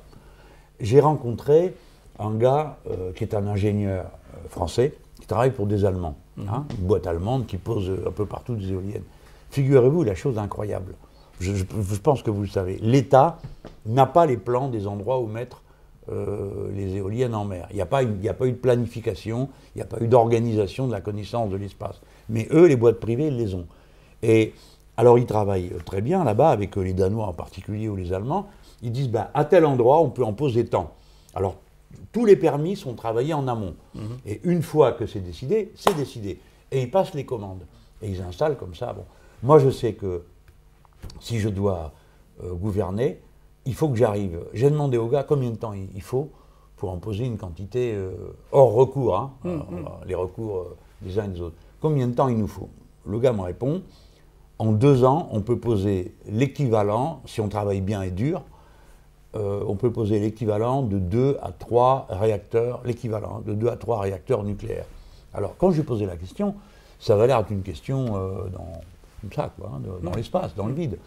J'ai rencontré un gars euh, qui est un ingénieur euh, français qui travaille pour des Allemands, hein, une boîte allemande qui pose un peu partout des éoliennes. Figurez-vous, la chose incroyable, je, pense que vous le savez, l'État n'a pas les plans des endroits où mettre euh, les éoliennes en mer. Il n'y a, a pas eu de planification, il n'y a pas eu d'organisation de la connaissance de l'espace. Mais eux, les boîtes privées, ils les ont. Et alors, ils travaillent très bien là-bas, avec euh, les Danois en particulier ou les Allemands. Ils disent, ben, à tel endroit, on peut en poser tant. Alors, tous les permis sont travaillés en amont. Et une fois que c'est décidé, c'est décidé. Et ils passent les commandes. Et ils installent comme ça. Bon. Moi, je sais que si je dois euh, gouverner, il faut que j'arrive. J'ai demandé au gars combien de temps il, faut pour en poser une quantité euh, hors recours, hein, Mm, euh, mm. les recours euh, des uns et des autres. Combien de temps il nous faut? Le gars me répond en deux ans, on peut poser l'équivalent, si on travaille bien et dur, euh, on peut poser l'équivalent de 2 à 3 réacteurs, l'équivalent de 2 à 3 réacteurs nucléaires. Alors, quand j'ai posé la question, ça va l'air être une question dans, comme ça, quoi, hein, de- dans l'espace, dans le vide.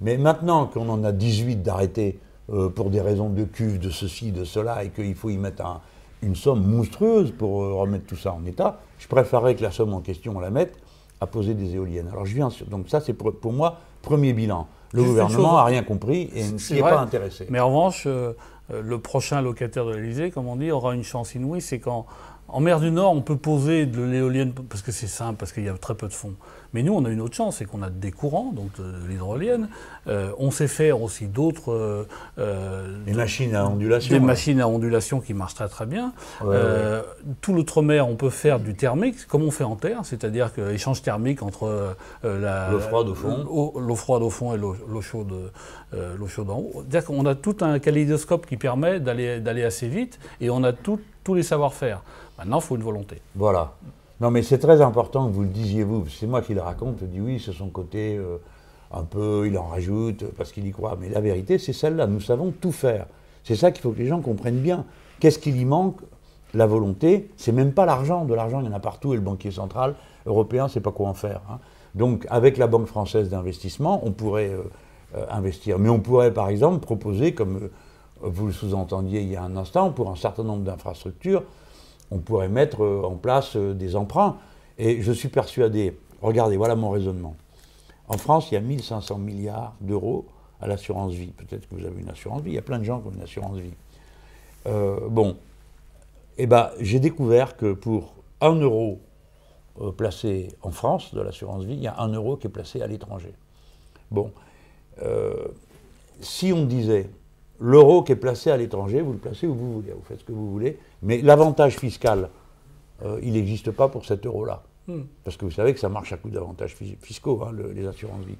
Mais maintenant qu'on en a 18 d'arrêtés euh, pour des raisons de cuve, de ceci, de cela, et qu'il faut y mettre un- une somme monstrueuse pour euh, remettre tout ça en état, je préférerais que la somme en question, on la mette à poser des éoliennes. Alors je viens sur, donc ça c'est pour, pour moi premier bilan. Le gouvernement n'a rien compris et C'est- ne c'est s'y est vrai. pas intéressé. Mais en revanche, euh, le prochain locataire de l'Elysée, comme on dit, aura une chance inouïe, c'est quand En mer du Nord, on peut poser de l'éolienne parce que c'est simple, parce qu'il y a très peu de fonds. Mais nous, on a une autre chance, c'est qu'on a des courants, donc de, l'hydrolienne. Euh, on sait faire aussi d'autres. Euh, euh des machines à ondulation. Des machines à ondulation qui marchent très très bien. Euh, tout l'outre-mer, on peut faire du thermique, comme on fait en terre, c'est-à-dire que l'échange thermique entre l'eau froide au fond, l'eau froide au fond et l'eau chaude, l'eau chaude en haut. C'est-à-dire qu'on a tout un kaléidoscope qui permet d'aller assez vite, et on a tous les savoir-faire. Maintenant, il faut une volonté. Voilà. Non, mais c'est très important que vous le disiez vous. C'est moi qui le raconte. Je dis oui, c'est son côté euh, un peu, il en rajoute parce qu'il y croit. Mais la vérité, c'est celle-là. Nous savons tout faire. C'est ça qu'il faut que les gens comprennent bien. Qu'est-ce qu'il y manque? La volonté. C'est même pas l'argent. De l'argent, il y en a partout. Et le banquier central européen ne sait pas quoi en faire. Hein. Donc, avec la Banque française d'investissement, on pourrait euh, euh, investir. Mais on pourrait, par exemple, proposer, comme vous le sous-entendiez il y a un instant, pour un certain nombre d'infrastructures, on pourrait mettre euh, en place euh, des emprunts. Et je suis persuadé, regardez, voilà mon raisonnement. En France, il y a 1500 milliards d'euros à l'assurance vie. Peut-être que vous avez une assurance vie, il y a plein de gens qui ont une assurance vie. Euh, bon, eh ben, j'ai découvert que pour 1 euro placé en France de l'assurance vie, il y a 1 euro qui est placé à l'étranger. Bon, si on disait l'euro qui est placé à l'étranger, vous le placez où vous voulez, vous faites ce que vous voulez, mais l'avantage fiscal, euh, il n'existe pas pour cet euro-là. Hmm. Parce que vous savez que ça marche à coup d'avantages fiscaux, hein, les assurances vie.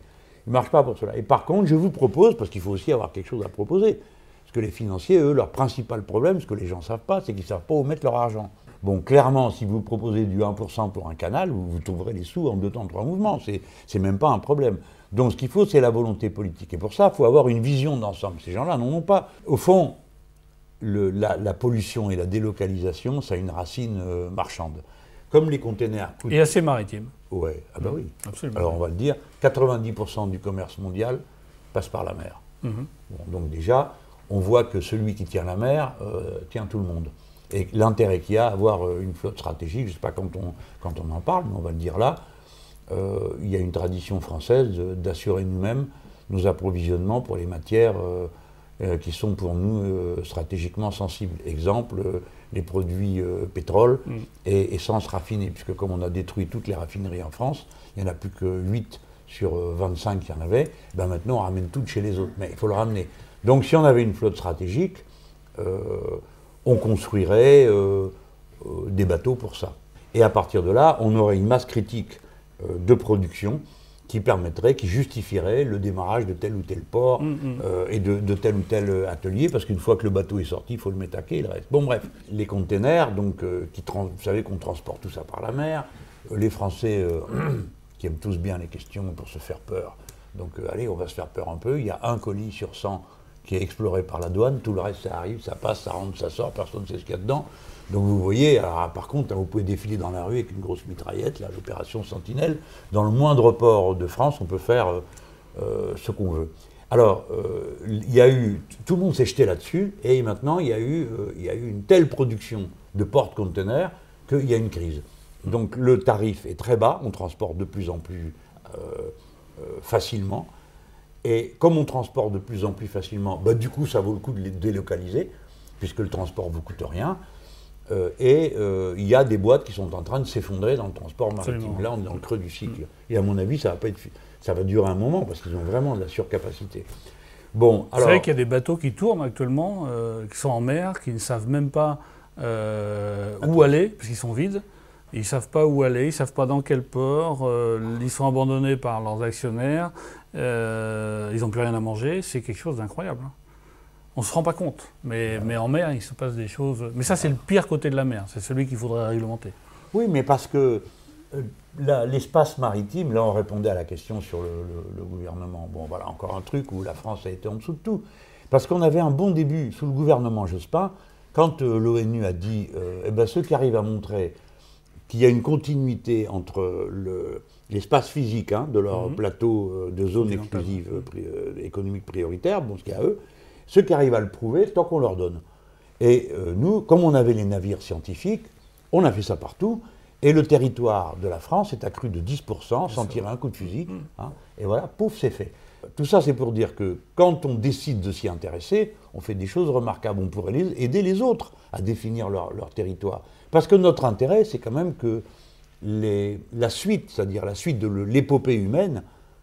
Il ne marche pas pour cela. Et par contre, je vous propose, parce qu'il faut aussi avoir quelque chose à proposer, parce que les financiers, eux, leur principal problème, ce que les gens ne savent pas, c'est qu'ils ne savent pas où mettre leur argent. Bon, clairement, si vous proposez du 1% pour un canal, vous, vous trouverez les sous en deux temps, trois mouvements. C'est même pas un problème. Donc ce qu'il faut, c'est la volonté politique. Et pour ça, il faut avoir une vision d'ensemble. Ces gens-là n'en ont pas. Au fond, la, pollution et la délocalisation, ça a une racine euh, marchande. Comme les containers. Et assez maritime. Oui, ah bah oui. Absolument. Alors on va le dire, 90% du commerce mondial passe par la mer. Mhm. donc déjà, on voit que celui qui tient la mer euh, tient tout le monde. Et l'intérêt qu'il y a à avoir euh, une flotte stratégique, je ne sais pas quand on, quand on en parle, mais on va le dire là, il y a une tradition française d'assurer nous-mêmes nos approvisionnements pour les matières euh, qui sont pour nous euh, stratégiquement sensibles. Exemple, euh, les produits pétrole mm. et essence raffinée, puisque comme on a détruit toutes les raffineries en France, il n'y en a plus que 8 sur 25 qu'il y en avait, ben maintenant on ramène toutes chez les autres. Mais il faut le ramener. Donc si on avait une flotte stratégique, on construirait des bateaux pour ça. Et à partir de là, on aurait une masse critique de production qui permettrait, qui justifierait le démarrage de tel ou tel port mm, mm. Euh, et de, tel ou tel atelier, parce qu'une fois que le bateau est sorti, il faut le mettre à quai, il reste. Bon bref, les containers, donc, euh, qui vous savez qu'on transporte tout ça par la mer, euh, les Français qui aiment tous bien les questions pour se faire peur, donc allez, on va se faire peur un peu, il y a un colis sur 100 qui est exploré par la douane, tout le reste ça arrive, ça passe, ça rentre, ça sort, personne ne sait ce qu'il y a dedans. Donc vous voyez, par contre, vous pouvez défiler dans la rue avec une grosse mitraillette, l'opération Sentinelle. Dans le moindre port de France, on peut faire euh, euh, ce qu'on veut. Alors, euh, il y a eu, tout le monde s'est jeté là-dessus, et maintenant il y, a eu, y a eu une telle production de porte-conteneurs qu'il y a une crise. Donc le tarif est très bas, on transporte de plus en plus facilement. Et comme on transporte de plus en plus facilement, bah, du coup, ça vaut le coup de les délocaliser, puisque le transport ne vous coûte rien. Euh, et euh, il y a des boîtes qui sont en train de s'effondrer dans le transport maritime. Là, on est dans le creux du cycle. Et à mon avis, ça va, pas être, ça va durer un moment parce qu'ils ont vraiment de la surcapacité. Bon, alors... C'est vrai qu'il y a des bateaux qui tournent actuellement, euh, qui sont en mer, qui ne savent même pas où aller, parce qu'ils sont vides. Ils ne savent pas où aller, ils ne savent pas dans quel port, ils sont abandonnés par leurs actionnaires, ils n'ont plus rien à manger. C'est quelque chose d'incroyable. On ne se rend pas compte. Mais, mais en mer, il se passe des choses. Mais ça, c'est le pire côté de la mer. C'est celui qu'il faudrait réglementer. Oui, mais parce que euh, l'espace maritime, là, on répondait à la question sur le, gouvernement. Bon, voilà, encore un truc où la France a été en dessous de tout. Parce qu'on avait un bon début sous le gouvernement Jospin, quand euh, l'ONU a dit euh, eh ben, ceux qui arrivent à montrer qu'il y a une continuité entre l'espace physique hein, de leur mhm. plateau de zone exclusive économique prioritaire, bon, ce qu'il y a eux, ceux qui arrivent à le prouver, tant qu'on leur donne. Et euh, nous, comme on avait les navires scientifiques, on a fait ça partout. Et le territoire de la France est accru de 10% sans tirer un coup de fusil. Hein. et voilà, pouf, c'est fait. Tout ça, c'est pour dire que quand on décide de s'y intéresser, on fait des choses remarquables. On pourrait aider les autres à définir leur, territoire. Parce que notre intérêt, c'est quand même que la suite, c'est-à-dire la suite de l'épopée humaine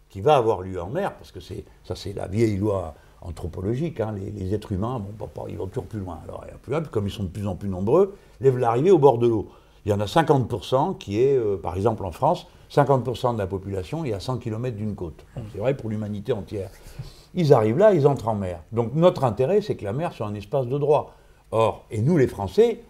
qui va avoir lieu en mer, parce que ça c'est la vieille loi anthropologique, hein, les, êtres humains, bon, ils vont toujours plus loin. Alors, plus loin, comme ils sont de plus en plus nombreux, lèvent l'arrivée au bord de l'eau. Il y en a 50% qui est, euh, par exemple en France, 50% de la population est à 100 km d'une côte. C'est vrai pour l'humanité entière. Ils arrivent là, ils entrent en mer. Donc notre intérêt, c'est que la mer soit un espace de droit. Or, et nous les Français,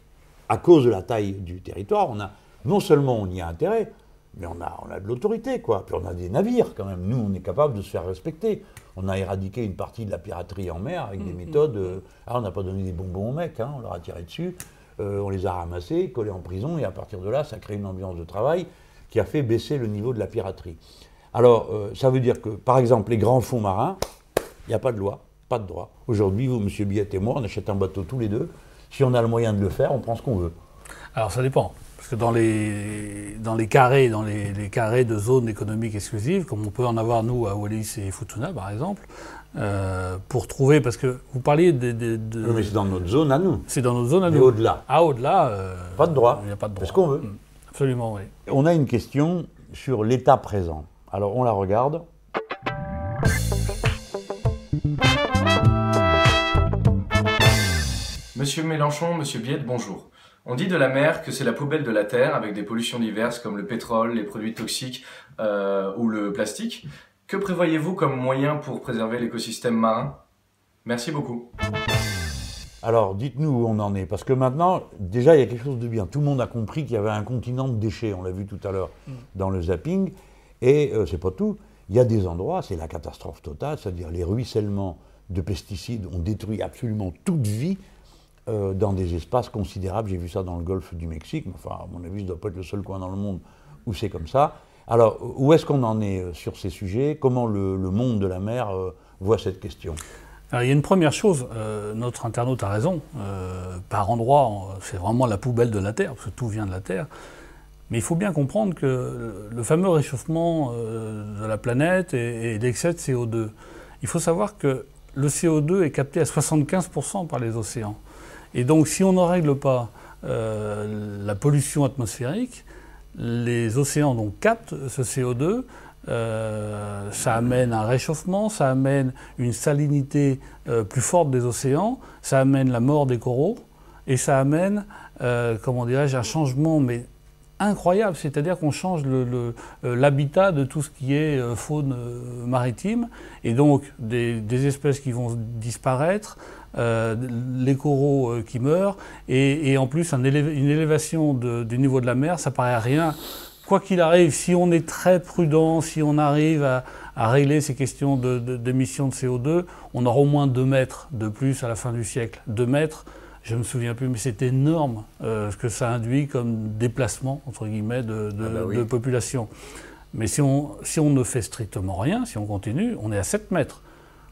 à cause de la taille du territoire, on a, non seulement on y a intérêt, mais on a, on a de l'autorité, quoi. Puis on a des navires, quand même. Nous, on est capable de se faire respecter. On a éradiqué une partie de la piraterie en mer avec des mm, mm, méthodes. Euh, ah, on n'a pas donné des bonbons aux mecs, hein, on leur a tiré dessus. Euh, on les a ramassés, collés en prison, et à partir de là, ça crée une ambiance de travail qui a fait baisser le niveau de la piraterie. Alors, euh, ça veut dire que, par exemple, les grands fonds marins, il n'y a pas de loi, pas de droit. Aujourd'hui, vous, M. Biette et moi, on achète un bateau tous les deux. Si on a le moyen de le faire, on prend ce qu'on veut. Alors, ça dépend. Parce que dans les, dans les carrés, dans les, carrés de zones économiques exclusives, comme on peut en avoir nous à Wallis et Futuna par exemple, euh, pour trouver, parce que vous parliez de... Oui, mais c'est dans notre zone à nous. C'est dans notre zone à nous. Et au-delà. Ah, au-delà... Euh, pas de droit. Il n'y a pas de droit. C'est ce qu'on veut. Mm. Absolument, oui. On a une question sur l'état présent. Alors on la regarde. Monsieur Mélenchon, Monsieur Biette, bonjour. On dit de la mer que c'est la poubelle de la Terre avec des pollutions diverses comme le pétrole, les produits toxiques euh, ou le plastique. Que prévoyez-vous comme moyen pour préserver l'écosystème marin? Merci beaucoup. Alors, dites-nous où on en est, parce que maintenant, déjà, il y a quelque chose de bien. Tout le monde a compris qu'il y avait un continent de déchets, on l'a vu tout à l'heure mm. dans le zapping, et euh, c'est pas tout. Il y a des endroits, c'est la catastrophe totale, c'est-à-dire les ruissellements de pesticides ont détruit absolument toute vie euh, dans des espaces considérables. J'ai vu ça dans le golfe du Mexique, enfin, à mon avis, ce ne doit pas être le seul coin dans le monde où c'est comme ça. Alors, où est-ce qu'on en est euh, sur ces sujets? Comment le, monde de la mer euh, voit cette question? Il y a une première chose, notre internaute a raison, par endroit, c'est vraiment la poubelle de la Terre, parce que tout vient de la Terre. Mais il faut bien comprendre que le fameux réchauffement de la planète et, l'excès de CO2, il faut savoir que le CO2 est capté à 75% par les océans. Et donc si on ne règle pas la pollution atmosphérique, les océans donc captent ce CO2, euh, ça amène un réchauffement, ça amène une salinité euh, plus forte des océans, ça amène la mort des coraux et ça amène, euh, comment dirais-je, un changement mais incroyable, c'est-à-dire qu'on change l'habitat de tout ce qui est faune maritime. Et donc des, espèces qui vont disparaître, euh, les coraux euh, qui meurent, et, en plus une élévation du niveau de la mer, ça paraît rien. Quoi qu'il arrive, si on est très prudent, si on arrive à, régler ces questions d'émissions de, CO2, on aura au moins 2 mètres de plus à la fin du siècle. 2 mètres, je ne me souviens plus, mais c'est énorme euh, ce que ça induit comme déplacement, entre guillemets, de, ah bah population. Mais si on, si on ne fait strictement rien, si on continue, on est à 7 mètres.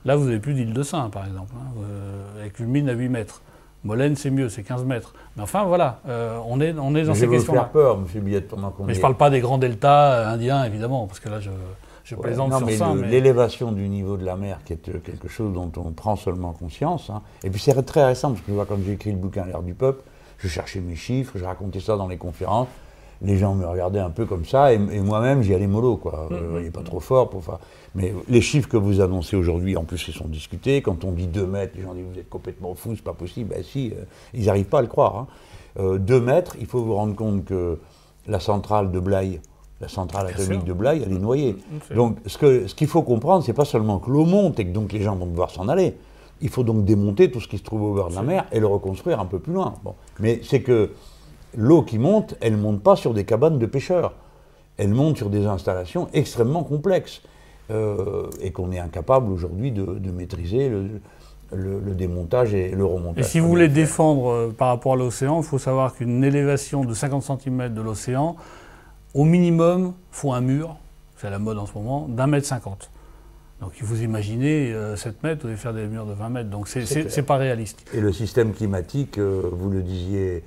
Là, vous n'avez plus d'île de Saint, par exemple, hein, euh, avec une mine à 8 mètres. Molène, c'est mieux, c'est 15 mètres. Mais enfin, voilà, euh, on, est, on est dans ces questions-là. faire peur, M. Billet, pendant Mais je ne parle pas des grands deltas indiens, évidemment, parce que là, je, je plaisante sur ça. Mais... L'élévation du niveau de la mer, qui est euh, quelque chose dont on prend seulement conscience, hein. et puis c'est très récent, parce que vois, quand j'ai écrit le bouquin L'air du peuple, je cherchais mes chiffres, je racontais ça dans les conférences, les gens me regardaient un peu comme ça, et, moi-même, j'y allais mollo, quoi. Mm, mm, pas mm. trop fort pour faire. Mais les chiffres que vous annoncez aujourd'hui, en plus, ils sont discutés. Quand on dit 2 mètres, les gens disent vous êtes complètement fou, c'est pas possible. Ben si, euh, ils n'arrivent pas à le croire. 2 hein. euh, mètres, il faut vous rendre compte que la centrale de Blaye, la centrale atomique de Blaye, elle est noyée. Donc, ce qu'il ce qu'il faut comprendre, c'est pas seulement que l'eau monte et que donc les gens vont devoir s'en aller. Il faut donc démonter tout ce qui se trouve au bord de la mer et le reconstruire un peu plus loin. Bon. Mais c'est que l'eau qui monte, elle ne monte pas sur des cabanes de pêcheurs. Elle monte sur des installations extrêmement complexes euh, et qu'on est incapable aujourd'hui de, maîtriser le, démontage et le remontage. Et si vous voulez défendre euh, par rapport à l'océan, il faut savoir qu'une élévation de 50 cm de l'océan, au minimum, faut un mur, c'est la mode en ce moment, d'un mètre cinquante. Donc vous imaginez 7 euh, mètres, vous devez faire des murs de 20 mètres, donc c'est pas réaliste. Et le système climatique, vous le disiez euh,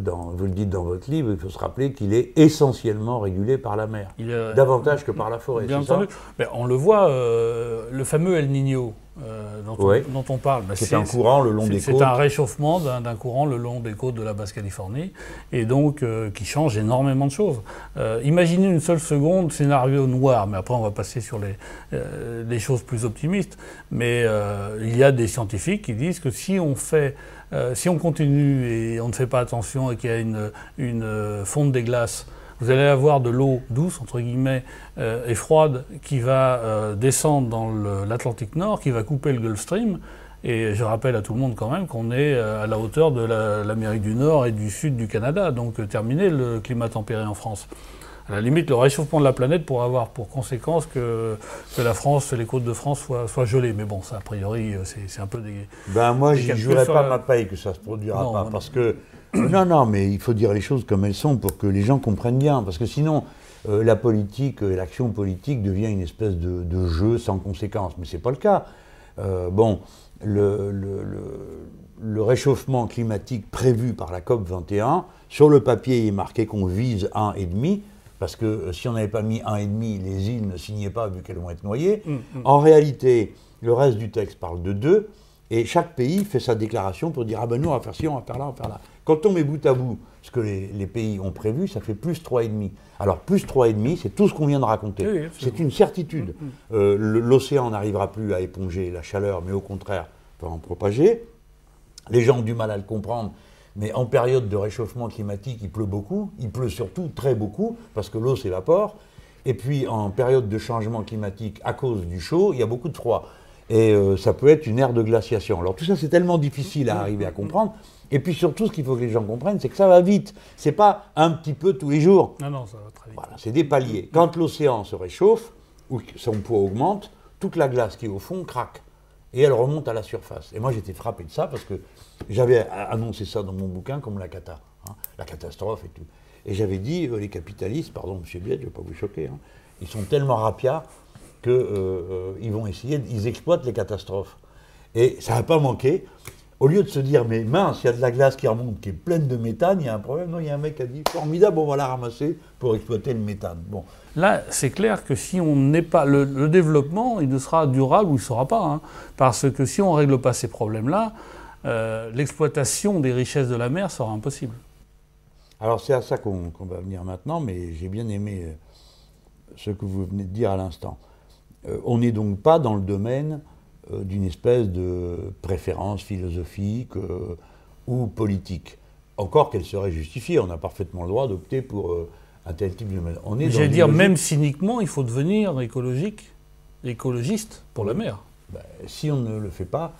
dans, vous le dites dans votre livre, il faut se rappeler qu'il est essentiellement régulé par la mer, Il, euh, davantage que par la forêt. Bien c'est entendu. Mais on le voit, euh, le fameux El Niño euh, dont, Ouais. on, dont on parle. C'est un courant le long c'est- des C'est côtes. un réchauffement d'un courant le long des côtes de la Basse-Californie et donc euh, qui change énormément de choses. Euh, imaginez une seule seconde scénario noir, mais après on va passer sur les, euh, les choses plus optimistes. Mais euh, il y a des scientifiques qui disent que si on fait euh, si on continue et on ne fait pas attention et qu'il y a une, euh, fonte des glaces, vous allez avoir de l'eau douce, entre guillemets, euh, et froide, qui va descendre dans l'Atlantique Nord, qui va couper le Gulf Stream. Et je rappelle à tout le monde quand même qu'on est à la hauteur de la- l'Amérique du Nord et du sud du Canada, donc terminé le climat tempéré en France. À la limite, le réchauffement de la planète pourrait avoir pour conséquence que, que la France, les côtes de France soient, soient gelées. Mais bon, ça, a priori, euh, c'est un peu des. Ben moi, des j'y calculs jouerai sur pas la- ma paye que ça se produira Non, pas, non. parce que non, non, mais il faut dire les choses comme elles sont pour que les gens comprennent bien, parce que sinon, euh, la politique et l'action politique devient une espèce de, de jeu sans conséquence. Mais c'est pas le cas. Euh, bon, le, le- le- le réchauffement climatique prévu par la COP 21, sur le papier, il est marqué qu'on vise 1,5. Parce que euh, si on n'avait pas mis 1,5, les îles ne signaient pas vu qu'elles vont être noyées. Mm, mm. En réalité, le reste du texte parle de 2, et chaque pays fait sa déclaration pour dire Ah ben nous, on va faire ci, on va faire là, on va faire là. Quand on met bout à bout ce que les, les pays ont prévu, ça fait plus 3,5. Alors, plus 3,5, c'est tout ce qu'on vient de raconter. Oui, c'est une certitude. Euh, L'océan n'arrivera plus à éponger la chaleur, mais au contraire, peut en propager. Les gens ont du mal à le comprendre, mais en période de réchauffement climatique, il pleut beaucoup. Il pleut surtout très beaucoup, parce que l'eau s'évapore. Et puis, en période de changement climatique, à cause du chaud, il y a beaucoup de froid. Et euh, ça peut être une ère de glaciation. Alors tout ça, c'est tellement difficile à arriver à comprendre. Et puis surtout, ce qu'il faut que les gens comprennent, c'est que ça va vite. C'est pas un petit peu tous les jours. Non, non, ça va très vite. Voilà, c'est des paliers. Quand l'océan se réchauffe, ou que son poids augmente, toute la glace qui est au fond craque. Et elle remonte à la surface. Et moi, j'étais frappé de ça parce que j'avais annoncé ça dans mon bouquin comme la cata, hein, la catastrophe et tout. Et j'avais dit, euh, les capitalistes, pardon, monsieur Biette, je ne vais pas vous choquer, hein, ils sont tellement rapiats qu'ils vont essayer, ils exploitent les catastrophes. Et ça n'a pas manqué. Au lieu de se dire, mais mince, il y a de la glace qui remonte, qui est pleine de méthane, il y a un problème. Non, il y a un mec qui a dit, formidable, on va la ramasser pour exploiter le méthane. Bon. Là, c'est clair que si on n'est pas. Le, le développement, il ne sera durable ou il ne sera pas. hein. parce que si on ne règle pas ces problèmes-là, euh, l'exploitation des richesses de la mer sera impossible. Alors c'est à ça qu'on va venir maintenant, mais j'ai bien aimé euh, ce que vous venez de dire à l'instant. Euh, on n'est donc pas dans le domaine d'une espèce de préférence philosophique euh, ou politique. Encore qu'elle serait justifiée, on a parfaitement le droit d'opter pour euh, un tel type de... On est J'allais dire, logique- même cyniquement, il faut devenir écologique, écologiste pour la mer. Ben, si on ne le fait pas,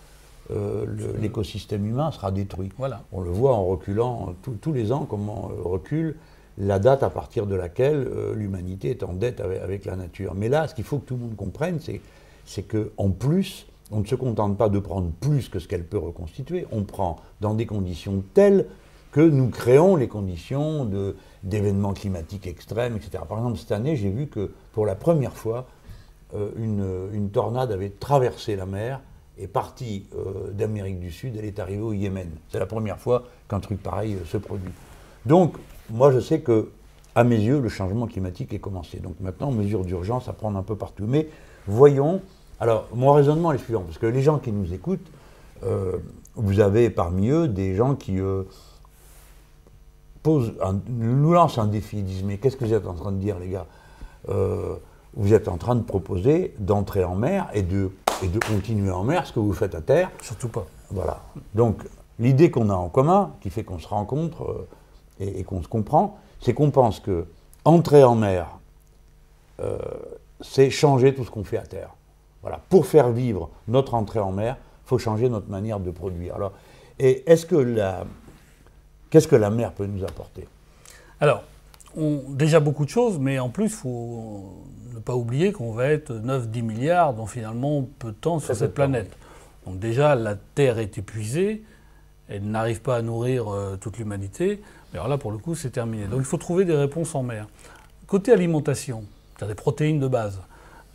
euh, le- l'écosystème humain sera détruit. Voilà. On le voit en reculant euh, tous- les ans, comment euh, recule la date à partir de laquelle euh, l'humanité est en dette avec, avec la nature. Mais là, ce qu'il faut que tout le monde comprenne, c'est, c'est qu'en plus, on ne se contente pas de prendre plus que ce qu'elle peut reconstituer, on prend dans des conditions telles que nous créons les conditions d'événements climatiques extrêmes, etc. Par exemple, cette année, j'ai vu que pour la première fois, euh, une, tornade avait traversé la mer est partie euh, d'Amérique du Sud, elle est arrivée au Yémen. C'est la première fois qu'un truc pareil euh, se produit. Donc, moi, je sais que, à mes yeux, le changement climatique est commencé. Donc maintenant, mesures d'urgence à prendre un peu partout. Mais voyons. Alors, mon raisonnement est le suivant, parce que les gens qui nous écoutent, euh, vous avez parmi eux des gens qui euh, posent un- nous lancent un défi. Ils disent Mais qu'est-ce que vous êtes en train de dire, les gars? Euh, Vous êtes en train de proposer d'entrer en mer et de, et de continuer en mer ce que vous faites à terre. Surtout pas. Voilà. Donc, l'idée qu'on a en commun, qui fait qu'on se rencontre et, et qu'on se comprend, c'est qu'on pense que entrer en mer, c'est changer tout ce qu'on fait à terre. Voilà. Pour faire vivre notre entrée en mer, il faut changer notre manière de produire. Alors, et est-ce que la, qu'est-ce que la mer peut nous apporter? Alors, on- déjà beaucoup de choses, mais en plus, il faut ne pas oublier qu'on va être 9-10 milliards dans finalement peu de temps sur cette temps, planète. Donc déjà, la Terre est épuisée, elle n'arrive pas à nourrir euh, toute l'humanité, mais alors là, pour le coup, c'est terminé. Donc il faut trouver des réponses en mer. Côté alimentation, c'est-à-dire des protéines de base,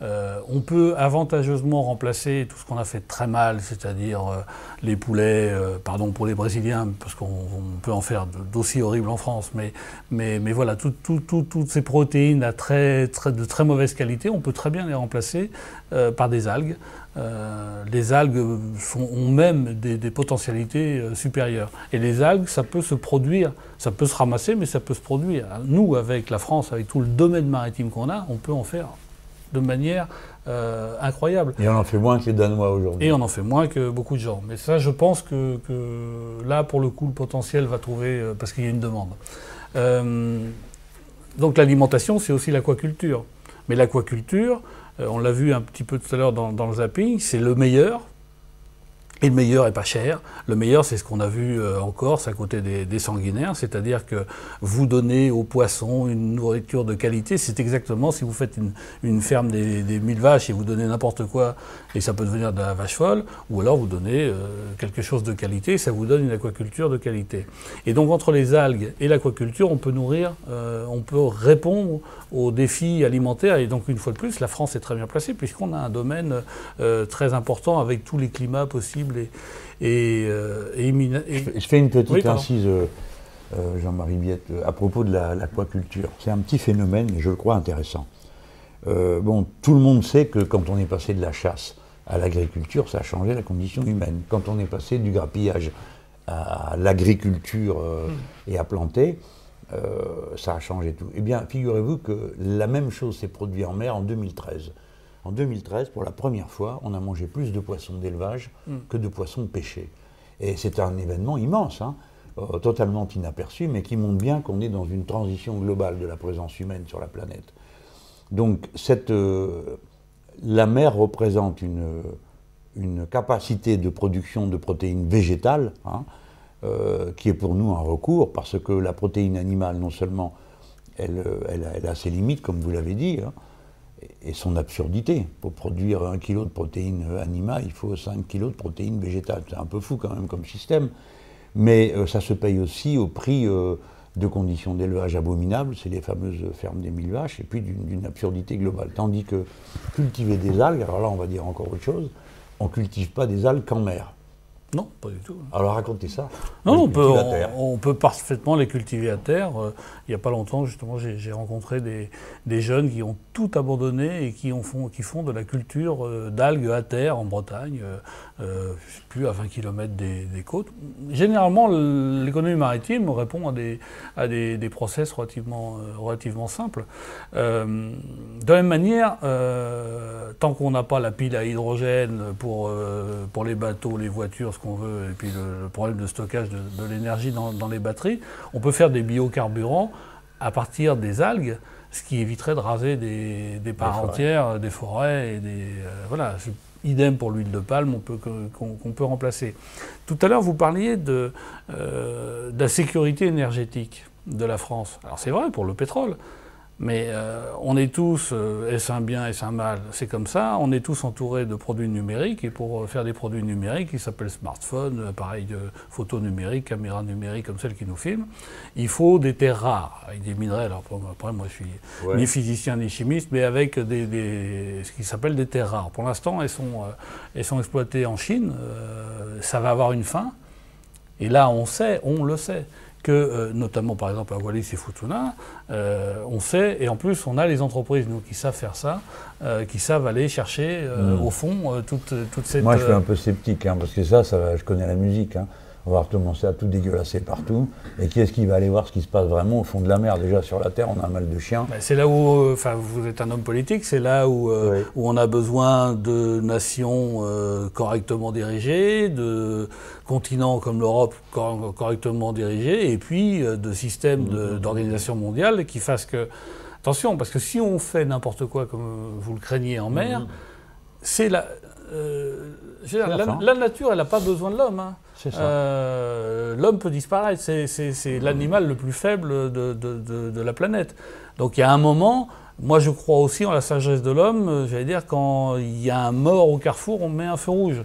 Euh, on peut avantageusement remplacer tout ce qu'on a fait très mal, c'est-à-dire euh, les poulets, euh, pardon pour les Brésiliens, parce qu'on peut en faire d'aussi horribles en France, mais, mais, voilà, tout, tout, toutes ces protéines de très mauvaise qualité, on peut très bien les remplacer par des algues. les algues ont même des potentialités supérieures. Et les algues, ça peut se produire, ça peut se ramasser, mais ça peut se produire. Nous, avec la France, avec tout le domaine maritime qu'on a, on peut en faire de manière euh, incroyable. Et on en fait moins que les Danois aujourd'hui. Et on en fait moins que beaucoup de gens. Mais ça, je pense que, là, pour le coup, le potentiel va trouver, euh, parce qu'il y a une demande. Euh, donc l'alimentation, c'est aussi l'aquaculture. Mais l'aquaculture, on l'a vu un petit peu tout à l'heure dans, dans le zapping, c'est le meilleur et le meilleur est pas cher. Le meilleur, c'est ce qu'on a vu euh, en Corse à côté des, sanguinaires, c'est-à-dire que vous donnez aux poissons une nourriture de qualité. C'est exactement si vous faites une, ferme des, des, mille vaches et vous donnez n'importe quoi et ça peut devenir de la vache folle, ou alors vous donnez euh, quelque chose de qualité et ça vous donne une aquaculture de qualité. Et donc entre les algues et l'aquaculture, on peut nourrir, euh, on peut répondre aux défis alimentaires. Et donc une fois de plus, la France est très bien placée puisqu'on a un domaine très important avec tous les climats possibles et, euh, je, fais, une petite incise, euh, euh, Jean-Marie Biette, à propos de l'aquaculture. C'est un petit phénomène, mais je le crois intéressant. bon, tout le monde sait que quand on est passé de la chasse à l'agriculture, ça a changé la condition humaine. Quand on est passé du grappillage à l'agriculture et à planter, ça a changé tout. Eh bien, figurez-vous que la même chose s'est produite en mer en 2013. En 2013, pour la première fois, on a mangé plus de poissons d'élevage hmm. que de poissons pêchés. Et c'est un événement immense, hein, euh, totalement inaperçu, mais qui montre bien qu'on est dans une transition globale de la présence humaine sur la planète. Donc cette, euh, la mer représente une, une, capacité de production de protéines végétales, hein, euh, qui est pour nous un recours, parce que la protéine animale, non seulement, elle, elle, a, ses limites, comme vous l'avez dit, hein, et son absurdité. Pour produire un kilo de protéines animales, il faut 5 kilos de protéines végétales. C'est un peu fou quand même comme système. Mais euh, ça se paye aussi au prix euh, de conditions d'élevage abominables, c'est les fameuses fermes des mille vaches, et puis d'une absurdité globale. Tandis que cultiver des algues, alors là on va dire encore autre chose, on ne cultive pas des algues qu'en mer. Non, pas du tout. Alors racontez ça. Non, on peut, on, peut, parfaitement les cultiver à terre. Euh, il n'y a pas longtemps, justement, j'ai rencontré des, des, jeunes qui ont tout abandonné et qui, ont font, qui font de la culture euh, d'algues à terre en Bretagne, euh, plus à 20 km des, des côtes. Généralement, l'économie maritime répond à des, à des, des process relativement, relativement simples. de la même manière, tant qu'on n'a pas la pile à hydrogène pour, pour les bateaux, les voitures, qu'on veut, et puis le, problème de stockage de, l'énergie dans, les batteries, on peut faire des biocarburants à partir des algues, ce qui éviterait de raser des, parts entières, des forêts et des euh, voilà. Idem pour l'huile de palme, qu'on peut remplacer. Tout à l'heure, vous parliez de, euh, de la sécurité énergétique de la France. Alors c'est vrai pour le pétrole. Mais euh, on est tous, euh, est-ce un bien, est-ce un mal? C'est comme ça, on est tous entourés de produits numériques, et pour euh, faire des produits numériques, qui s'appellent smartphone, appareil de photo numérique, caméra numérique comme celle qui nous filme, il faut des terres rares, avec des minerais. Alors après, moi je suis ni physicien ni chimiste, mais avec des, ce qui s'appelle des terres rares. Pour l'instant, elles sont, elles sont exploitées en Chine, ça va avoir une fin, et là on sait, on le sait que, euh, notamment par exemple à Wallis et Futuna, euh, on sait, et en plus on a les entreprises, nous, qui savent faire ça, euh, qui savent aller chercher hmm. au fond toute, toute, cette... Moi je suis un peu sceptique, hein, parce que ça, ça je connais la musique. Hein on va recommencer à tout dégueulasser partout. Et qui est-ce qui va aller voir ce qui se passe vraiment au fond de la mer? Déjà sur la Terre, on a mal de chiens. c'est là où, euh, enfin, vous êtes un homme politique, c'est là où, euh, où on a besoin de nations euh, correctement dirigées, de continents comme l'Europe correctement dirigés, et puis de systèmes mmh. d'organisation mondiale qui fassent que. Attention, parce que si on fait n'importe quoi comme vous le craignez en mer, mmh. c'est la, la, nature, elle n'a pas besoin de l'homme. Hein. Euh, l'homme peut disparaître, c'est l'animal le plus faible de, la planète. Donc il y a un moment, moi je crois aussi en la sagesse de l'homme, euh, j'allais dire, quand il y a un mort au carrefour, on met un feu rouge.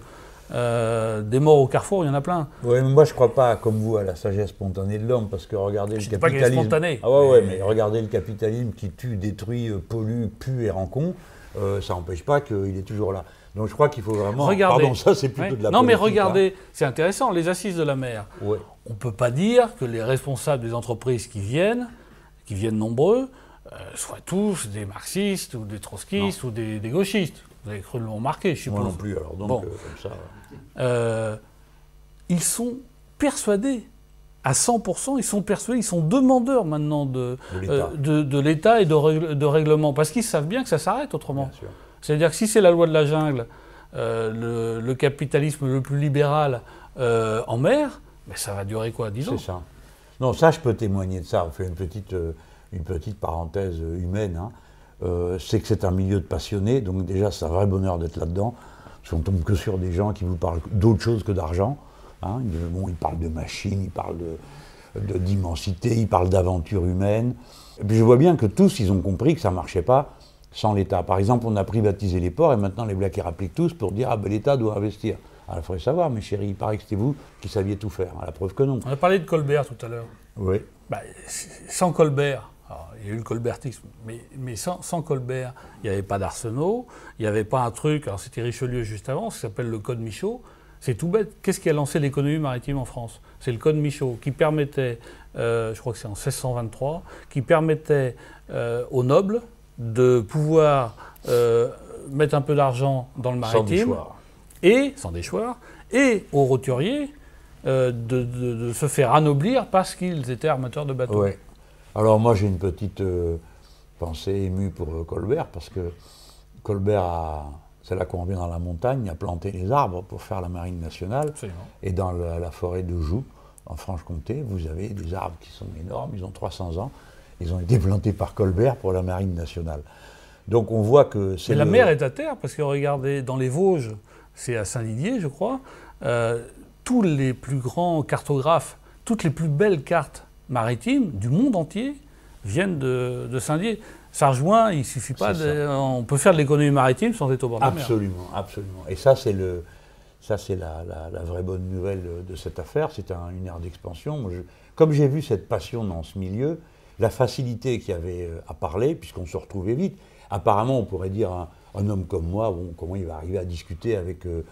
Euh, des morts au carrefour, il y en a plein. Oui, mais moi je ne crois pas, comme vous, à la sagesse spontanée de l'homme, parce que regardez le capitalisme. Pas spontané. Ah ouais, ouais, mais regardez le capitalisme qui tue, détruit, pollue, pue et rend con. euh, ça n'empêche pas qu'il est toujours là. Donc je crois qu'il faut vraiment. Regardez. Pardon, ça c'est plutôt Ouais. de la Non, mais regardez, c'est intéressant, les assises de la mer. Ouais. On ne peut pas dire que les responsables des entreprises qui viennent, qui viennent nombreux, euh, soient tous des marxistes ou des trotskistes ou des, des gauchistes. Vous avez cru le remarquer, je suppose. Moi non plus, alors donc Bon. euh, comme ça. Euh, ils sont persuadés, à 100%, ils sont persuadés, ils sont demandeurs maintenant de, De l'État. euh, de, de l'État et de, règle- de règlement, parce qu'ils savent bien que ça s'arrête autrement. C'est-à-dire que si c'est la loi de la jungle, euh, le, capitalisme le plus libéral euh, en mer, ben ça va durer quoi, 10 ans? C'est ça. Non, ça, je peux témoigner de ça. On fait une petite, euh, une petite parenthèse humaine. hein. C'est que c'est un milieu de passionnés, donc déjà, c'est un vrai bonheur d'être là-dedans. Parce qu'on tombe que sur des gens qui vous parlent d'autre chose que d'argent. hein. Ils, bon, ils parlent de machines, ils parlent de- d'immensité, ils parlent d'aventure humaine. Et puis je vois bien que tous, ils ont compris que ça ne marchait pas sans l'État. Par exemple, on a privatisé les ports et maintenant les Blacks rappliquent tous pour dire ah ben l'État doit investir. Alors il faudrait savoir, mes chéris, il paraît que c'était vous qui saviez tout faire. À la preuve que non. On a parlé de Colbert tout à l'heure. Oui. Bah, sans Colbert, alors, il y a eu le colbertisme, mais, mais sans, sans Colbert, il n'y avait pas d'Arsenaux, il n'y avait pas un truc, alors c'était Richelieu juste avant, ça s'appelle le Code Michaud. C'est tout bête. Qu'est-ce qui a lancé l'économie maritime en France? C'est le Code Michaud qui permettait, euh, je crois que c'est en 1623, qui permettait euh, aux nobles de pouvoir euh, mettre un peu d'argent dans le Sans maritime déchoir. et sans déchoir, et aux roturiers euh, de, de- de se faire anoblir parce qu'ils étaient armateurs de bateaux. Ouais. Alors moi j'ai une petite euh, pensée émue pour Colbert parce que Colbert c'est là qu'on revient dans la montagne, a planté les arbres pour faire la marine nationale. Absolument. Et dans la, la forêt de Joux, en Franche-Comté, vous avez des arbres qui sont énormes, ils ont 300 ans. Ils ont été plantés par Colbert pour la marine nationale. Donc on voit que c'est Mais la mer est à terre, parce que regardez, dans les Vosges, c'est à Saint-Didier, je crois, euh, tous les plus grands cartographes, toutes les plus belles cartes maritimes du monde entier viennent de, de Saint-Didier. Ça rejoint, il suffit pas de, On peut faire de l'économie maritime sans être au bord de la mer. Absolument, absolument. Et ça, c'est le, ça, c'est la, la- la vraie bonne nouvelle de cette affaire. C'est un- une ère d'expansion. Comme j'ai vu cette passion dans ce milieu, la facilité qu'il y avait euh, à parler, puisqu'on se retrouvait vite. Apparemment, on pourrait dire un, un homme comme moi, comment il va arriver à discuter avec euh,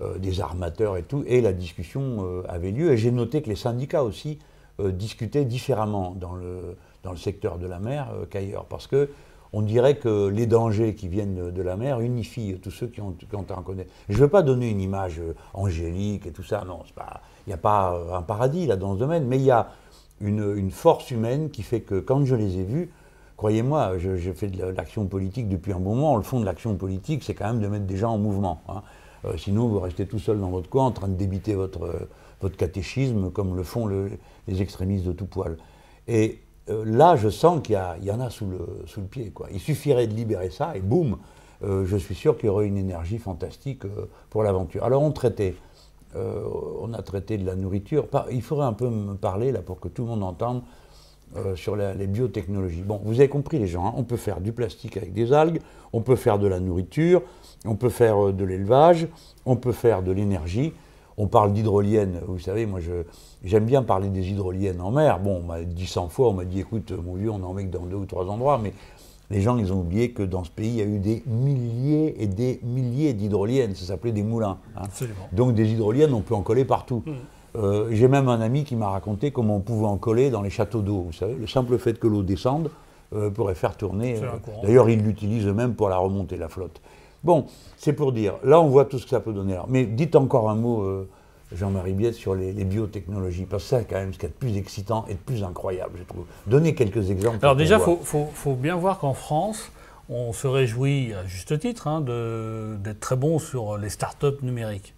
euh, des armateurs et tout. Et la discussion avait lieu. Et j'ai noté que les syndicats aussi discutaient différemment dans le, secteur de la mer qu'ailleurs. Parce que on dirait que les dangers qui viennent de, la mer unifient tous ceux qui ont, en connaître. Je ne veux pas donner une image angélique et tout ça, non, il n'y a pas un paradis là dans ce domaine, mais il y a une, force humaine qui fait que quand je les ai vus, croyez-moi, je fais de la- de l'action politique depuis un moment, le fond de l'action politique, c'est quand même de mettre des gens en mouvement. hein. Euh, sinon, vous restez tout seul dans votre coin en train de débiter votre, votre catéchisme comme le font le- les extrémistes de tout poil. Et euh, là, je sens qu'il y, en a sous le, sous le pied. Quoi. Il suffirait de libérer ça et boum, euh, je suis sûr qu'il y aurait une énergie fantastique pour l'aventure. Alors on traitait, euh, on a traité de la nourriture. Il faudrait un peu me parler là pour que tout le monde entende euh, sur les biotechnologies. Bon, vous avez compris les gens, hein, on peut faire du plastique avec des algues, on peut faire de la nourriture, on peut faire euh, de l'élevage, on peut faire de l'énergie. On parle d'hydroliennes, vous savez, moi j'aime bien parler des hydroliennes en mer. Bon, on m'a dit 100 fois, on m'a dit écoute, mon vieux, on en met que dans deux ou trois endroits, mais les gens, ils ont oublié que dans ce pays, il y a eu des milliers et des milliers d'hydroliennes, ça s'appelait des moulins. hein. Absolument. Donc des hydroliennes, on peut en coller partout. Mm. Euh, J'ai même un ami qui m'a raconté comment on pouvait en coller dans les châteaux d'eau. Vous savez, le simple fait que l'eau descende euh, pourrait faire tourner. Euh. D'ailleurs, ils l'utilisent même pour la remonter, la flotte. Bon, c'est pour dire. Là, on voit tout ce que ça peut donner. Alors, Mais dites encore un mot, Jean-Marie Biette, sur les, les biotechnologies, parce que c'est quand même ce qu'il y a de plus excitant et de plus incroyable, je trouve. Donnez quelques exemples. Alors déjà, il faut, faut- faut bien voir qu'en France, on se réjouit, à juste titre, hein, d'être très bon sur les startups numériques.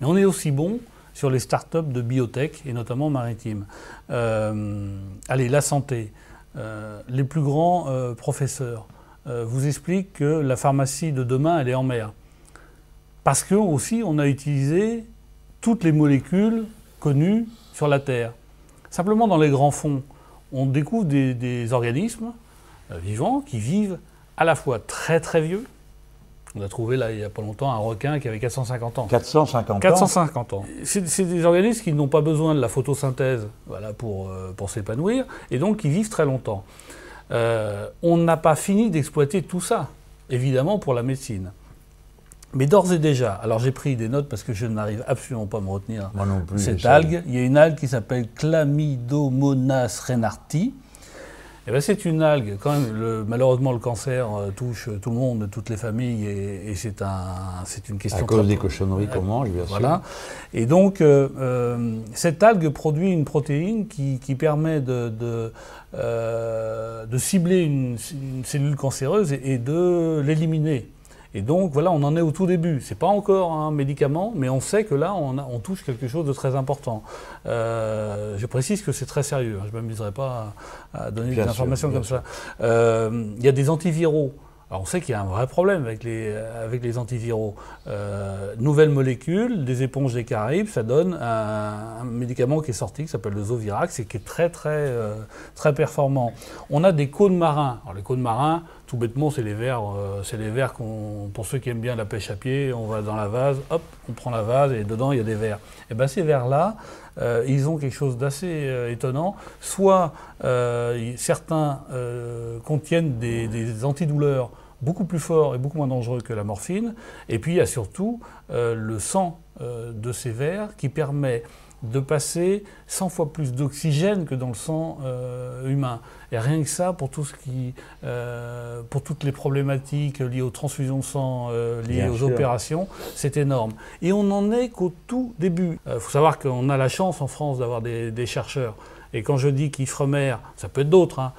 Mais on est aussi bon sur les startups de biotech, et notamment maritimes. Euh, allez, la santé. Euh, les plus grands euh, professeurs vous expliquent que la pharmacie de demain, elle est en mer. Parce que aussi, on a utilisé toutes les molécules connues sur la Terre. Simplement, dans les grands fonds, on découvre des, des organismes euh, vivants qui vivent à la fois très très vieux. On a trouvé là il n'y a pas longtemps un requin qui avait 450 ans. 450 ans 450 ans. C'est c'est des organismes qui n'ont pas besoin de la photosynthèse voilà, pour, euh, pour s'épanouir et donc qui vivent très longtemps. Euh, on n'a pas fini d'exploiter tout ça. évidemment pour la médecine. Mais d'ores et déjà, alors j'ai pris des notes parce que je n'arrive absolument pas à me retenir Moi non plus, cette algue. Il y a une algue qui s'appelle Chlamydomonas renarti. Eh ben, c'est une algue, quand même, le- malheureusement le cancer euh, touche tout le monde, toutes les familles, et, et c'est un, c'est une question... À cause des cochonneries qu'on mange, bien sûr. Voilà. Et donc, euh, euh, cette algue produit une protéine qui, qui permet de, de, euh, de cibler une, une cellule cancéreuse et, et de l'éliminer. Et donc, voilà, on en est au tout début. C'est pas encore un médicament, mais on sait que là, on, a- on touche quelque chose de très important. Euh, je précise que c'est très sérieux. hein. Je ne m'amuserai pas à, à donner Bien des sûr, informations comme sûr. ça. Euh, Il y a des antiviraux. Alors on sait qu'il y a un vrai problème avec les, avec les antiviraux. Euh, nouvelle molécule, des éponges des Caraïbes, ça donne un, un médicament qui est sorti, qui s'appelle le Zovirax, et qui est très très euh, très performant. On a des cônes marins. Alors les cônes marins, tout bêtement, c'est les vers, euh, c'est les qu'on, pour ceux qui aiment bien la pêche à pied, on va dans la vase, hop, on prend la vase et dedans il y a des vers. Et ben ces vers-là, euh, ils ont quelque chose d'assez euh, étonnant. Soit certains contiennent des, des antidouleurs beaucoup plus forts et beaucoup moins dangereux que la morphine. Et puis il y a surtout le sang de ces vers qui permet de passer 100 fois plus d'oxygène que dans le sang euh, humain. Et rien que ça, pour tout ce qui, euh, pour toutes les problématiques liées aux transfusions de sang, euh, liées Bien aux sûr. opérations, c'est énorme. Et on n'en est qu'au tout début. Il faut savoir qu'on a la chance en France d'avoir des, des chercheurs. Et quand je dis qu'Ifremer, ça peut être d'autres, hein,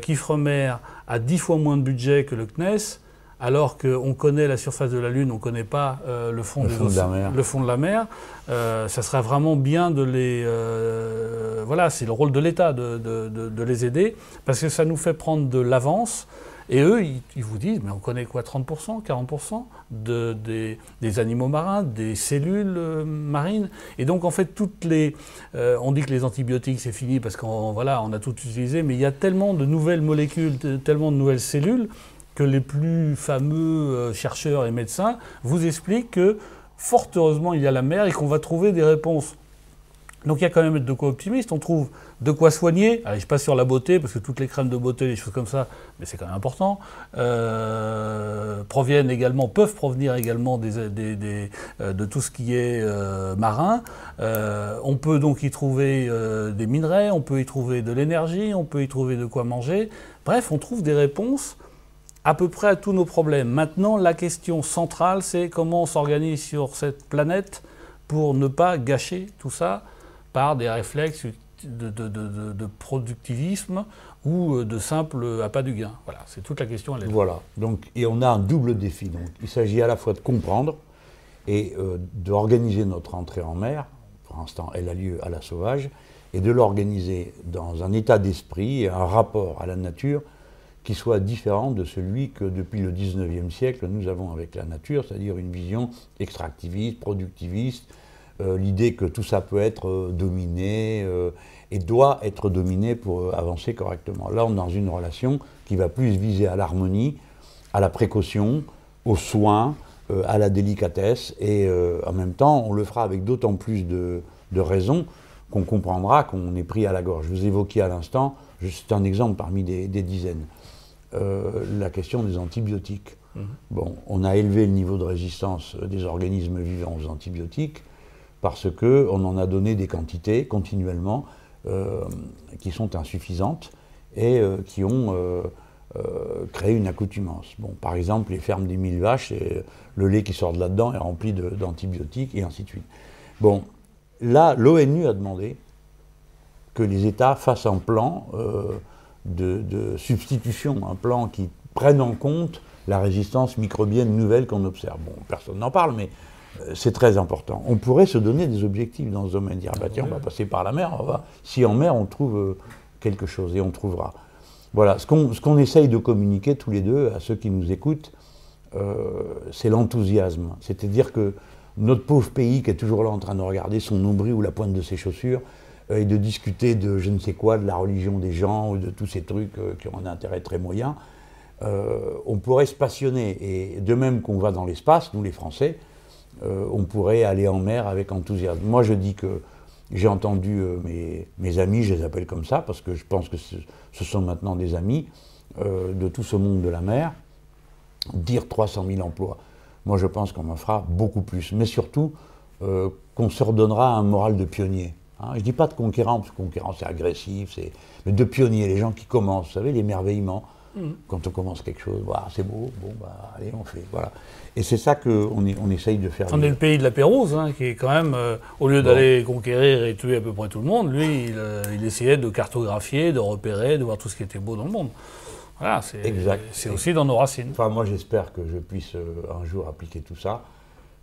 qu'Ifremer a 10 fois moins de budget que le CNES, alors qu'on connaît la surface de la Lune, on ne connaît pas euh, le fond, Le des fond de la océans- mer. le fond de la mer, euh, ça serait vraiment bien de les... euh, voilà, c'est le rôle de l'État de, de- les aider, parce que ça nous fait prendre de l'avance. Et eux, ils, ils vous disent, mais on connaît quoi, 30%, 40% de, des, des animaux marins, des cellules marines. Et donc, en fait, toutes les... on dit que les antibiotiques, c'est fini parce qu'on voilà, on a tout utilisé, mais il y a tellement de nouvelles molécules, tellement de nouvelles cellules, que les plus fameux euh, chercheurs et médecins vous expliquent que, fort heureusement, il y a la mer et qu'on va trouver des réponses. Donc il y a quand même de quoi optimiste, on trouve de quoi soigner. Allez, je passe sur la beauté, parce que toutes les crèmes de beauté, les choses comme ça, mais c'est quand même important, euh, proviennent également, peuvent provenir également euh, de tout ce qui est marin. On peut donc y trouver des minerais, on peut y trouver de l'énergie, on peut y trouver de quoi manger. Bref, on trouve des réponses à peu près à tous nos problèmes. Maintenant, la question centrale, c'est comment on s'organise sur cette planète pour ne pas gâcher tout ça par des réflexes de, productivisme ou euh, de simple appât du gain. Voilà, c'est toute la question. Elle est là. Voilà. Donc, et on a un double défi. Donc, il s'agit à la fois de comprendre et euh, d'organiser notre entrée en mer. Pour l'instant, elle a lieu à la sauvage, et de l'organiser dans un état d'esprit un rapport à la nature qui soit différent de celui que depuis le 19e siècle nous avons avec la nature, c'est-à-dire une vision extractiviste, productiviste, euh, l'idée que tout ça peut être euh, dominé euh, et doit être dominé pour avancer correctement. Là, on est dans une relation qui va plus viser à l'harmonie, à la précaution, aux soins, euh, à la délicatesse, et en même temps, on le fera avec d'autant plus de, de raison qu'on comprendra qu'on est pris à la gorge. Je vous évoquiez à l'instant, juste un exemple parmi des dizaines, euh, la question des antibiotiques. Mhm. Bon, on a élevé le niveau de résistance des organismes vivants aux antibiotiques parce qu'on en a donné des quantités continuellement euh, qui sont insuffisantes et euh, qui ont créé une accoutumance. Bon, par exemple, les fermes des mille vaches, et le lait qui sort de là-dedans est rempli d'antibiotiques et ainsi de suite. Bon, là, l'ONU a demandé que les États fassent un plan de, de substitution, un plan qui prenne en compte la résistance microbienne nouvelle qu'on observe. Bon, personne n'en parle, mais euh, c'est très important. On pourrait se donner des objectifs dans ce domaine, dire, bah, tiens, on va passer par la mer, on va, si en mer on trouve euh, quelque chose, et on trouvera. Voilà, ce qu'on qu'on essaye de communiquer tous les deux à ceux qui nous écoutent, euh, c'est l'enthousiasme. C'est-à-dire que notre pauvre pays qui est toujours là en train de regarder son nombril ou la pointe de ses chaussures, et de discuter de je ne sais quoi, de la religion des gens, ou de tous ces trucs euh, qui ont un intérêt très moyen, euh, on pourrait se passionner. Et de même qu'on va dans l'espace, nous les Français, euh, on pourrait aller en mer avec enthousiasme. Moi je dis que j'ai entendu euh, mes, amis, je les appelle comme ça, parce que je pense que ce, sont maintenant des amis euh, de tout ce monde de la mer, dire 300 000 emplois. Moi, je pense qu'on en fera beaucoup plus. Mais surtout, euh, qu'on se redonnera un moral de pionnier. Hein. Je ne dis pas de conquérant, parce que conquérant, c'est agressif, mais de pionnier, les gens qui commencent, vous savez, l'émerveillement. Mm. Quand on commence quelque chose, c'est beau, bon, bah, allez, on fait. Voilà. Et c'est ça qu'on on essaye de faire. On est le pays de la Pérouse, hein, qui est quand même, euh, au lieu d'aller conquérir et tuer à peu près tout le monde, lui, il, euh, il, essayait de cartographier, de repérer, de voir tout ce qui était beau dans le monde. Voilà, c'est aussi dans nos racines. Enfin, moi, j'espère que je puisse euh, un jour appliquer tout ça,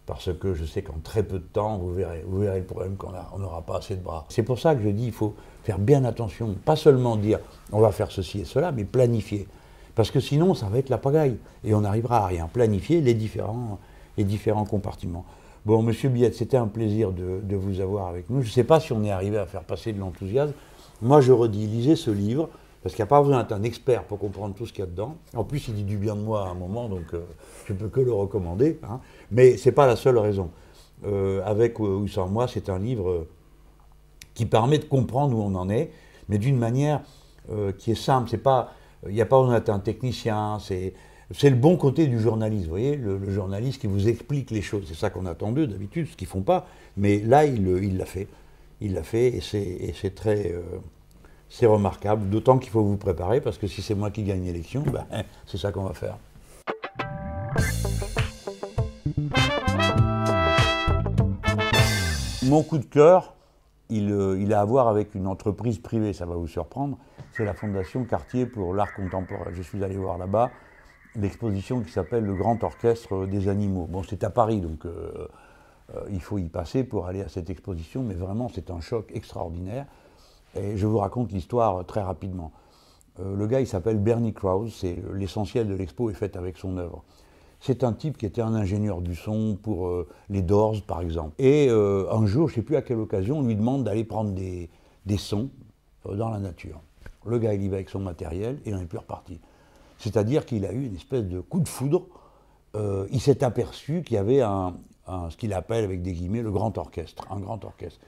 parce que je sais qu'en très peu de temps, vous verrez, vous verrez le problème qu'on on n'aura pas assez de bras. C'est pour ça que je dis, il faut faire bien attention, pas seulement dire on va faire ceci et cela, mais planifier. Parce que sinon, ça va être la pagaille, et on n'arrivera à rien. Planifier les différents, les différents compartiments. Bon, Monsieur Biette, c'était un plaisir de, de, vous avoir avec nous. Je ne sais pas si on est arrivé à faire passer de l'enthousiasme. Moi, je redis, lisez ce livre. Parce qu'il n'y a pas besoin d'être un expert pour comprendre tout ce qu'il y a dedans. En plus, il dit du bien de moi à un moment, donc euh, je ne peux que le recommander. Hein. Mais ce n'est pas la seule raison. Euh, avec ou sans moi, c'est un livre qui permet de comprendre où on en est, mais d'une manière euh, qui est simple. Il n'y a pas besoin d'être un technicien. C'est le bon côté du journaliste, vous voyez, le, journaliste qui vous explique les choses. C'est ça qu'on attend d'eux d'habitude, ce qu'ils font pas. Mais là, il l'a fait. Il l'a fait et c'est très, c'est remarquable, d'autant qu'il faut vous préparer, parce que si c'est moi qui gagne l'élection, ben, c'est ça qu'on va faire. Mon coup de cœur, il, euh, il, a à voir avec une entreprise privée, ça va vous surprendre. C'est la Fondation Cartier pour l'art contemporain. Je suis allé voir là-bas l'exposition qui s'appelle Le Grand Orchestre des Animaux. Bon, c'est à Paris, donc euh, euh, il faut y passer pour aller à cette exposition, mais vraiment, c'est un choc extraordinaire. Et je vous raconte l'histoire très rapidement. Euh, le gars, il s'appelle Bernie Krause, l'essentiel de l'expo est fait avec son œuvre. C'est un type qui était un ingénieur du son pour euh, les Doors, par exemple. Et euh, un jour, je ne sais plus à quelle occasion, on lui demande d'aller prendre des, sons dans la nature. Le gars, il y va avec son matériel et n'en est plus reparti. C'est-à-dire qu'il a eu une espèce de coup de foudre. il s'est aperçu qu'il y avait un, ce qu'il appelle avec des guillemets le grand orchestre, un grand orchestre.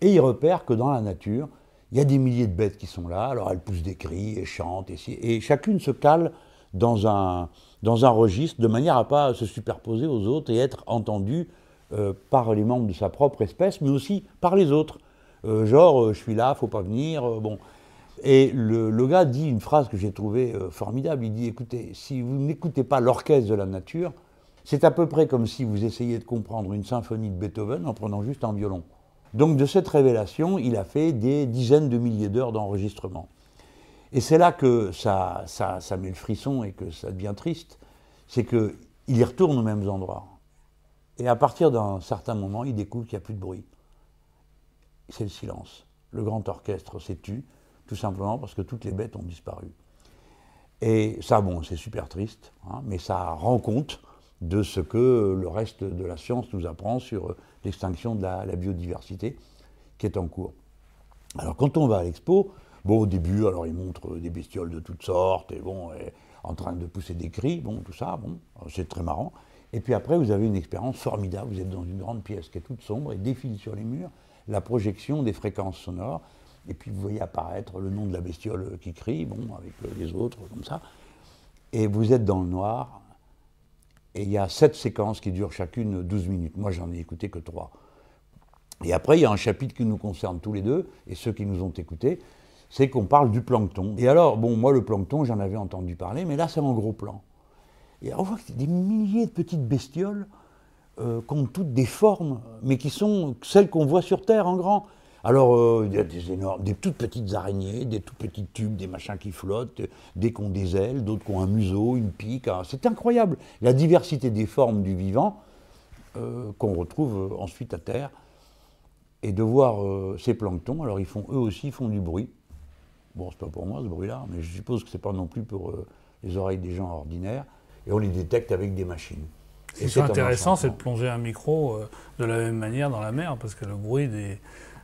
Et il repère que dans la nature, il y a des milliers de bêtes qui sont là, alors elles poussent des cris et chantent, et, chacune se cale dans un, dans un registre de manière à ne pas se superposer aux autres et être entendue euh, par les membres de sa propre espèce, mais aussi par les autres. Euh, genre, euh, je suis là, faut pas venir, bon. Et le, le, gars dit une phrase que j'ai trouvée formidable, il dit, écoutez, si vous n'écoutez pas l'orchestre de la nature, c'est à peu près comme si vous essayiez de comprendre une symphonie de Beethoven en prenant juste un violon. Donc de cette révélation, il a fait des dizaines de milliers d'heures d'enregistrement. Et c'est là que ça, ça, ça, met le frisson et que ça devient triste, c'est qu'il y retourne aux mêmes endroits. Et à partir d'un certain moment, il découvre qu'il n'y a plus de bruit. C'est le silence. Le grand orchestre s'est tu, tout simplement parce que toutes les bêtes ont disparu. Et ça, bon, c'est super triste, hein, mais ça rend compte de ce que le reste de la science nous apprend sur l'extinction de la, biodiversité qui est en cours. Alors quand on va à l'expo, bon au début, alors ils montrent des bestioles de toutes sortes, et bon, en train de pousser des cris, bon, tout ça, bon, c'est très marrant. Et puis après, vous avez une expérience formidable, vous êtes dans une grande pièce qui est toute sombre et défile sur les murs la projection des fréquences sonores, et puis vous voyez apparaître le nom de la bestiole qui crie, bon, avec les autres, comme ça, et vous êtes dans le noir, et il y a sept séquences qui durent chacune 12 minutes. Moi, j'en ai écouté que trois. Et après, il y a un chapitre qui nous concerne tous les deux, et ceux qui nous ont écoutés, c'est qu'on parle du plancton. Et alors, bon, moi, le plancton, j'en avais entendu parler, mais là, c'est en gros plan. Et on voit que c'est des milliers de petites bestioles euh, qui ont toutes des formes, mais qui sont celles qu'on voit sur Terre en grand. Alors, euh, il y a des énormes, des toutes petites araignées, des tout petits tubes, des machins qui flottent, des qui ont des ailes, d'autres qui ont un museau, une pique. Hein. C'est incroyable. La diversité des formes du vivant euh, qu'on retrouve euh, ensuite à terre. Et de voir ces planctons, alors ils font eux aussi font du bruit. Bon, c'est pas pour moi ce bruit-là, mais je suppose que c'est pas non plus pour les oreilles des gens ordinaires. Et on les détecte avec des machines. Ce qui est intéressant, c'est de plonger un micro de la même manière dans la mer, parce que le bruit des,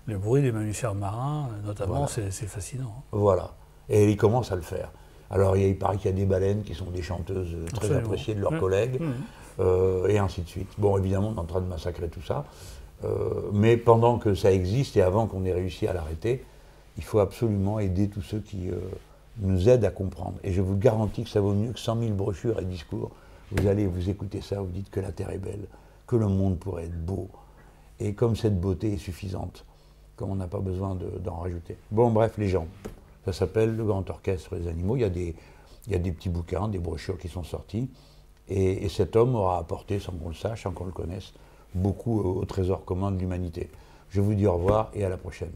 le bruit des mammifères marins, notamment, c'est fascinant. Voilà. Et il commence à le faire. Alors, il, paraît qu'il y a des baleines qui sont des chanteuses très appréciées de leurs mmh. collègues, mmh. Euh, et ainsi de suite. Bon, évidemment, on est en train de massacrer tout ça. Euh, mais pendant que ça existe et avant qu'on ait réussi à l'arrêter, il faut absolument aider tous ceux qui euh, nous aident à comprendre. Et je vous garantis que ça vaut mieux que 100 000 brochures et discours. vous allez vous écouter ça, vous dites que la Terre est belle, que le monde pourrait être beau. Et comme cette beauté est suffisante, on n'a pas besoin d'en rajouter. Bon, bref, les gens. Ça s'appelle Le Grand Orchestre des Animaux. Il y, a des, petits bouquins, des brochures qui sont sortis. Et cet homme aura apporté, sans qu'on le sache, sans qu'on le connaisse, beaucoup au trésor commun de l'humanité. Je vous dis au revoir et à la prochaine.